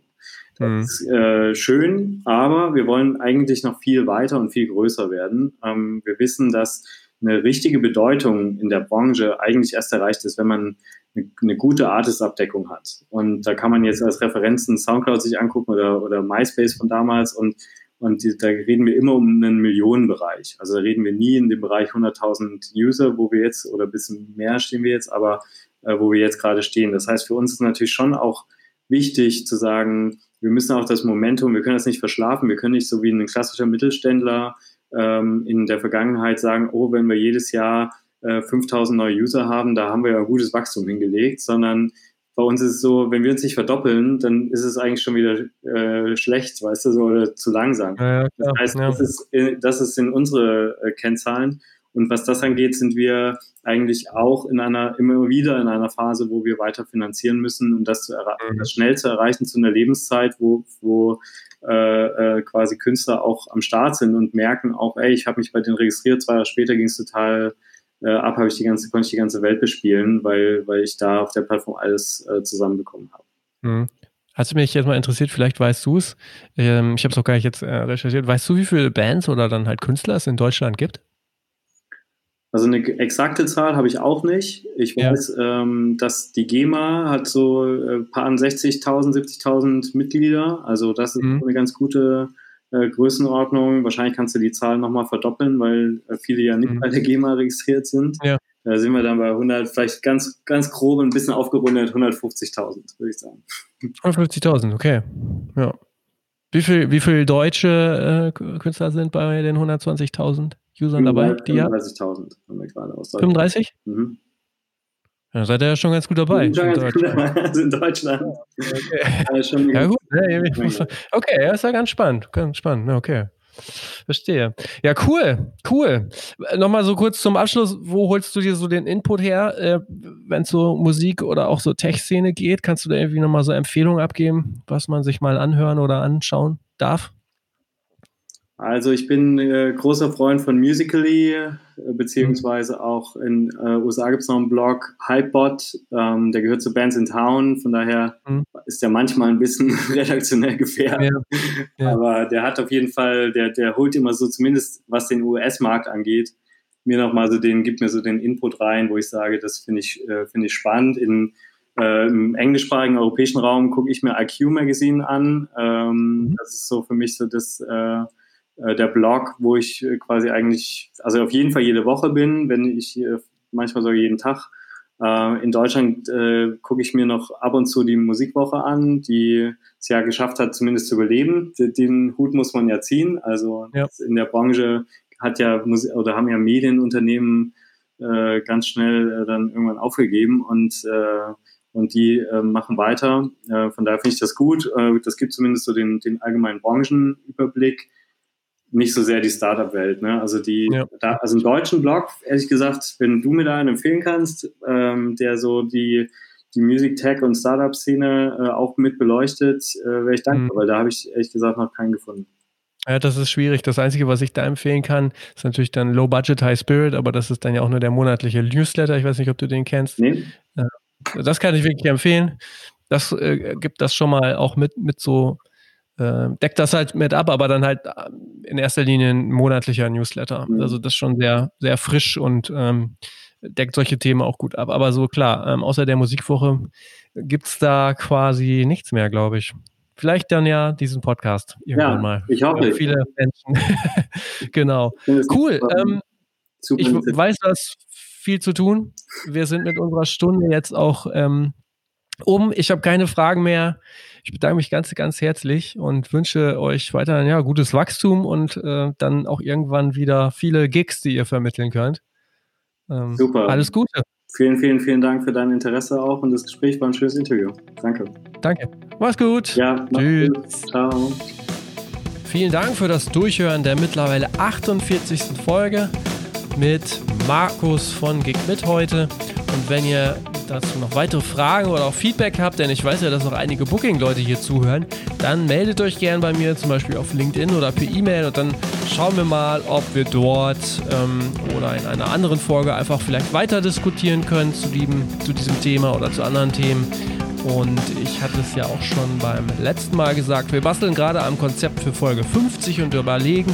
Das mhm. ist äh, schön, aber wir wollen eigentlich noch viel weiter und viel größer werden. Ähm, wir wissen, dass eine richtige Bedeutung in der Branche eigentlich erst erreicht ist, wenn man eine, eine gute Artist-Abdeckung hat. Und da kann man jetzt als Referenzen Soundcloud sich angucken oder, oder MySpace von damals und und die, da reden wir immer um einen Millionenbereich. Also da reden wir nie in dem Bereich 100.000 User, wo wir jetzt, oder ein bisschen mehr stehen wir jetzt, aber äh, wo wir jetzt gerade stehen. Das heißt, für uns ist natürlich schon auch wichtig zu sagen, wir müssen auch das Momentum, wir können das nicht verschlafen, wir können nicht so wie ein klassischer Mittelständler ähm, in der Vergangenheit sagen, oh, wenn wir jedes Jahr äh, 5000 neue User haben, da haben wir ja gutes Wachstum hingelegt, sondern bei uns ist es so, wenn wir uns nicht verdoppeln, dann ist es eigentlich schon wieder äh, schlecht, weißt du, so, oder zu langsam. Ja, ja, das heißt, ja. das, ist, das ist in unsere äh, Kennzahlen. Und was das angeht, sind wir eigentlich auch in einer, immer wieder in einer Phase, wo wir weiter finanzieren müssen, um das, zu mhm. das schnell zu erreichen zu einer Lebenszeit, wo, wo äh, äh, quasi Künstler auch am Start sind und merken auch, ey, ich habe mich bei denen registriert, zwei Jahre später ging es total äh, ab habe ich die ganze, konnte ich die ganze Welt bespielen, weil, weil ich da auf der Plattform alles äh, zusammenbekommen habe. Mhm. Hast du mich jetzt mal interessiert, vielleicht weißt du es, ähm, ich habe es auch gar nicht jetzt äh, recherchiert, weißt du, wie viele Bands oder dann halt Künstler es in Deutschland gibt? Also eine exakte Zahl habe ich auch nicht. Ich weiß, ja. ähm, dass die GEMA hat so äh, paar 60.000, 70.000 Mitglieder. Also das ist mhm. eine ganz gute äh, Größenordnung. Wahrscheinlich kannst du die Zahl nochmal verdoppeln, weil äh, viele ja nicht mhm. bei der GEMA registriert sind. Ja. Da sind wir dann bei 100, vielleicht ganz, ganz grob ein bisschen aufgerundet, 150.000, würde ich sagen. 150.000, okay. Ja. Wie viele wie viel deutsche äh, Künstler sind bei den 120.000 Usern dabei? 35.000 haben wir gerade aus Deutschland. 35? Mhm. Ja, seid ihr ja schon ganz gut dabei. Schon ganz gut dabei. (laughs) (laughs) Also in Deutschland. Okay. ja, gut. Okay, ja, ist ja ganz spannend. Ganz spannend. Okay. Verstehe. Ja, cool, cool. Nochmal so kurz zum Abschluss, wo holst du dir so den Input her, äh, wenn es so Musik oder auch so Tech-Szene geht? Kannst du da irgendwie nochmal so Empfehlungen abgeben, was man sich mal anhören oder anschauen darf? Also ich bin äh, großer Freund von Musically, äh, beziehungsweise auch in äh, USA gibt es noch einen Blog, Hypebot, ähm, der gehört zu Bands in Town, von daher mhm. ist der manchmal ein bisschen (laughs) redaktionell gefährdet. Ja. Ja. Aber der hat auf jeden Fall, der, der holt immer so, zumindest was den US-Markt angeht, mir nochmal so den, gibt mir so den Input rein, wo ich sage, das finde ich, äh, finde ich spannend. In, äh, Im englischsprachigen europäischen Raum gucke ich mir IQ Magazine an. Ähm, mhm. Das ist so für mich so das äh, äh, der Blog, wo ich äh, quasi eigentlich, also auf jeden Fall jede Woche bin, wenn ich äh, manchmal sogar jeden Tag. Äh, in Deutschland gucke ich mir noch ab und zu die Musikwoche an, die es ja geschafft hat, zumindest zu überleben. Den Hut muss man ja ziehen. Also ja. in der Branche hat ja oder haben ja Medienunternehmen ganz schnell dann irgendwann aufgegeben und und die äh, machen weiter. Äh, von daher finde ich das gut. Äh, das gibt zumindest so den, den allgemeinen Branchenüberblick nicht so sehr die Startup-Welt. Ne? Also die, ja. da, also einen deutschen Blog, ehrlich gesagt, wenn du mir da einen empfehlen kannst, ähm, der so die, die Music Tech und Startup-Szene äh, auch mit beleuchtet, äh, wäre ich dankbar, mhm. weil da habe ich ehrlich gesagt noch keinen gefunden. Ja, das ist schwierig. Das Einzige, was ich da empfehlen kann, ist natürlich dann Low Budget, High Spirit, aber das ist dann ja auch nur der monatliche Newsletter. Ich weiß nicht, ob du den kennst. Nee. Äh, das kann ich wirklich empfehlen. Das äh, gibt das schon mal auch mit, mit so äh, deckt das halt mit ab, aber dann halt äh, in erster Linie ein monatlicher Newsletter. Mhm. Also das ist schon sehr, sehr frisch und ähm, deckt solche Themen auch gut ab. Aber so klar, ähm, außer der Musikwoche gibt es da quasi nichts mehr, glaube ich. Vielleicht dann ja diesen Podcast irgendwann ja, mal. Ich hoffe. Für viele Menschen. (laughs) genau. Cool. Ähm, ich weiß, hast viel zu tun. Wir sind mit unserer Stunde jetzt auch ähm, um. Ich habe keine Fragen mehr. Ich bedanke mich ganz, ganz herzlich und wünsche euch weiterhin ja, gutes Wachstum und äh, dann auch irgendwann wieder viele Gigs, die ihr vermitteln könnt. Ähm, Super. Alles Gute. Vielen, vielen, vielen Dank für dein Interesse auch und das Gespräch war ein schönes Interview. Danke. Danke. Mach's gut. Ja, Tschüss. Gut. Ciao. Vielen Dank für das Durchhören der mittlerweile 48. Folge mit Markus von Gig mit heute. Und wenn ihr dazu noch weitere Fragen oder auch Feedback habt, denn ich weiß ja, dass noch einige Booking-Leute hier zuhören, dann meldet euch gerne bei mir, zum Beispiel auf LinkedIn oder per E-Mail und dann schauen wir mal, ob wir dort ähm, oder in einer anderen Folge einfach vielleicht weiter diskutieren können zu, dem, zu diesem Thema oder zu anderen Themen. Und ich hatte es ja auch schon beim letzten Mal gesagt, wir basteln gerade am Konzept für Folge 50 und überlegen,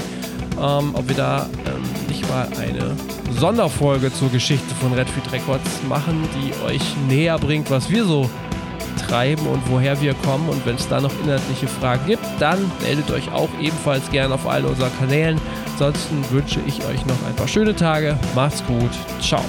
ähm, ob wir da ähm, nicht mal eine Sonderfolge zur Geschichte von Redfield Records machen, die euch näher bringt, was wir so treiben und woher wir kommen. Und wenn es da noch inhaltliche Fragen gibt, dann meldet euch auch ebenfalls gerne auf allen unseren Kanälen. Ansonsten wünsche ich euch noch ein paar schöne Tage. Macht's gut. Ciao.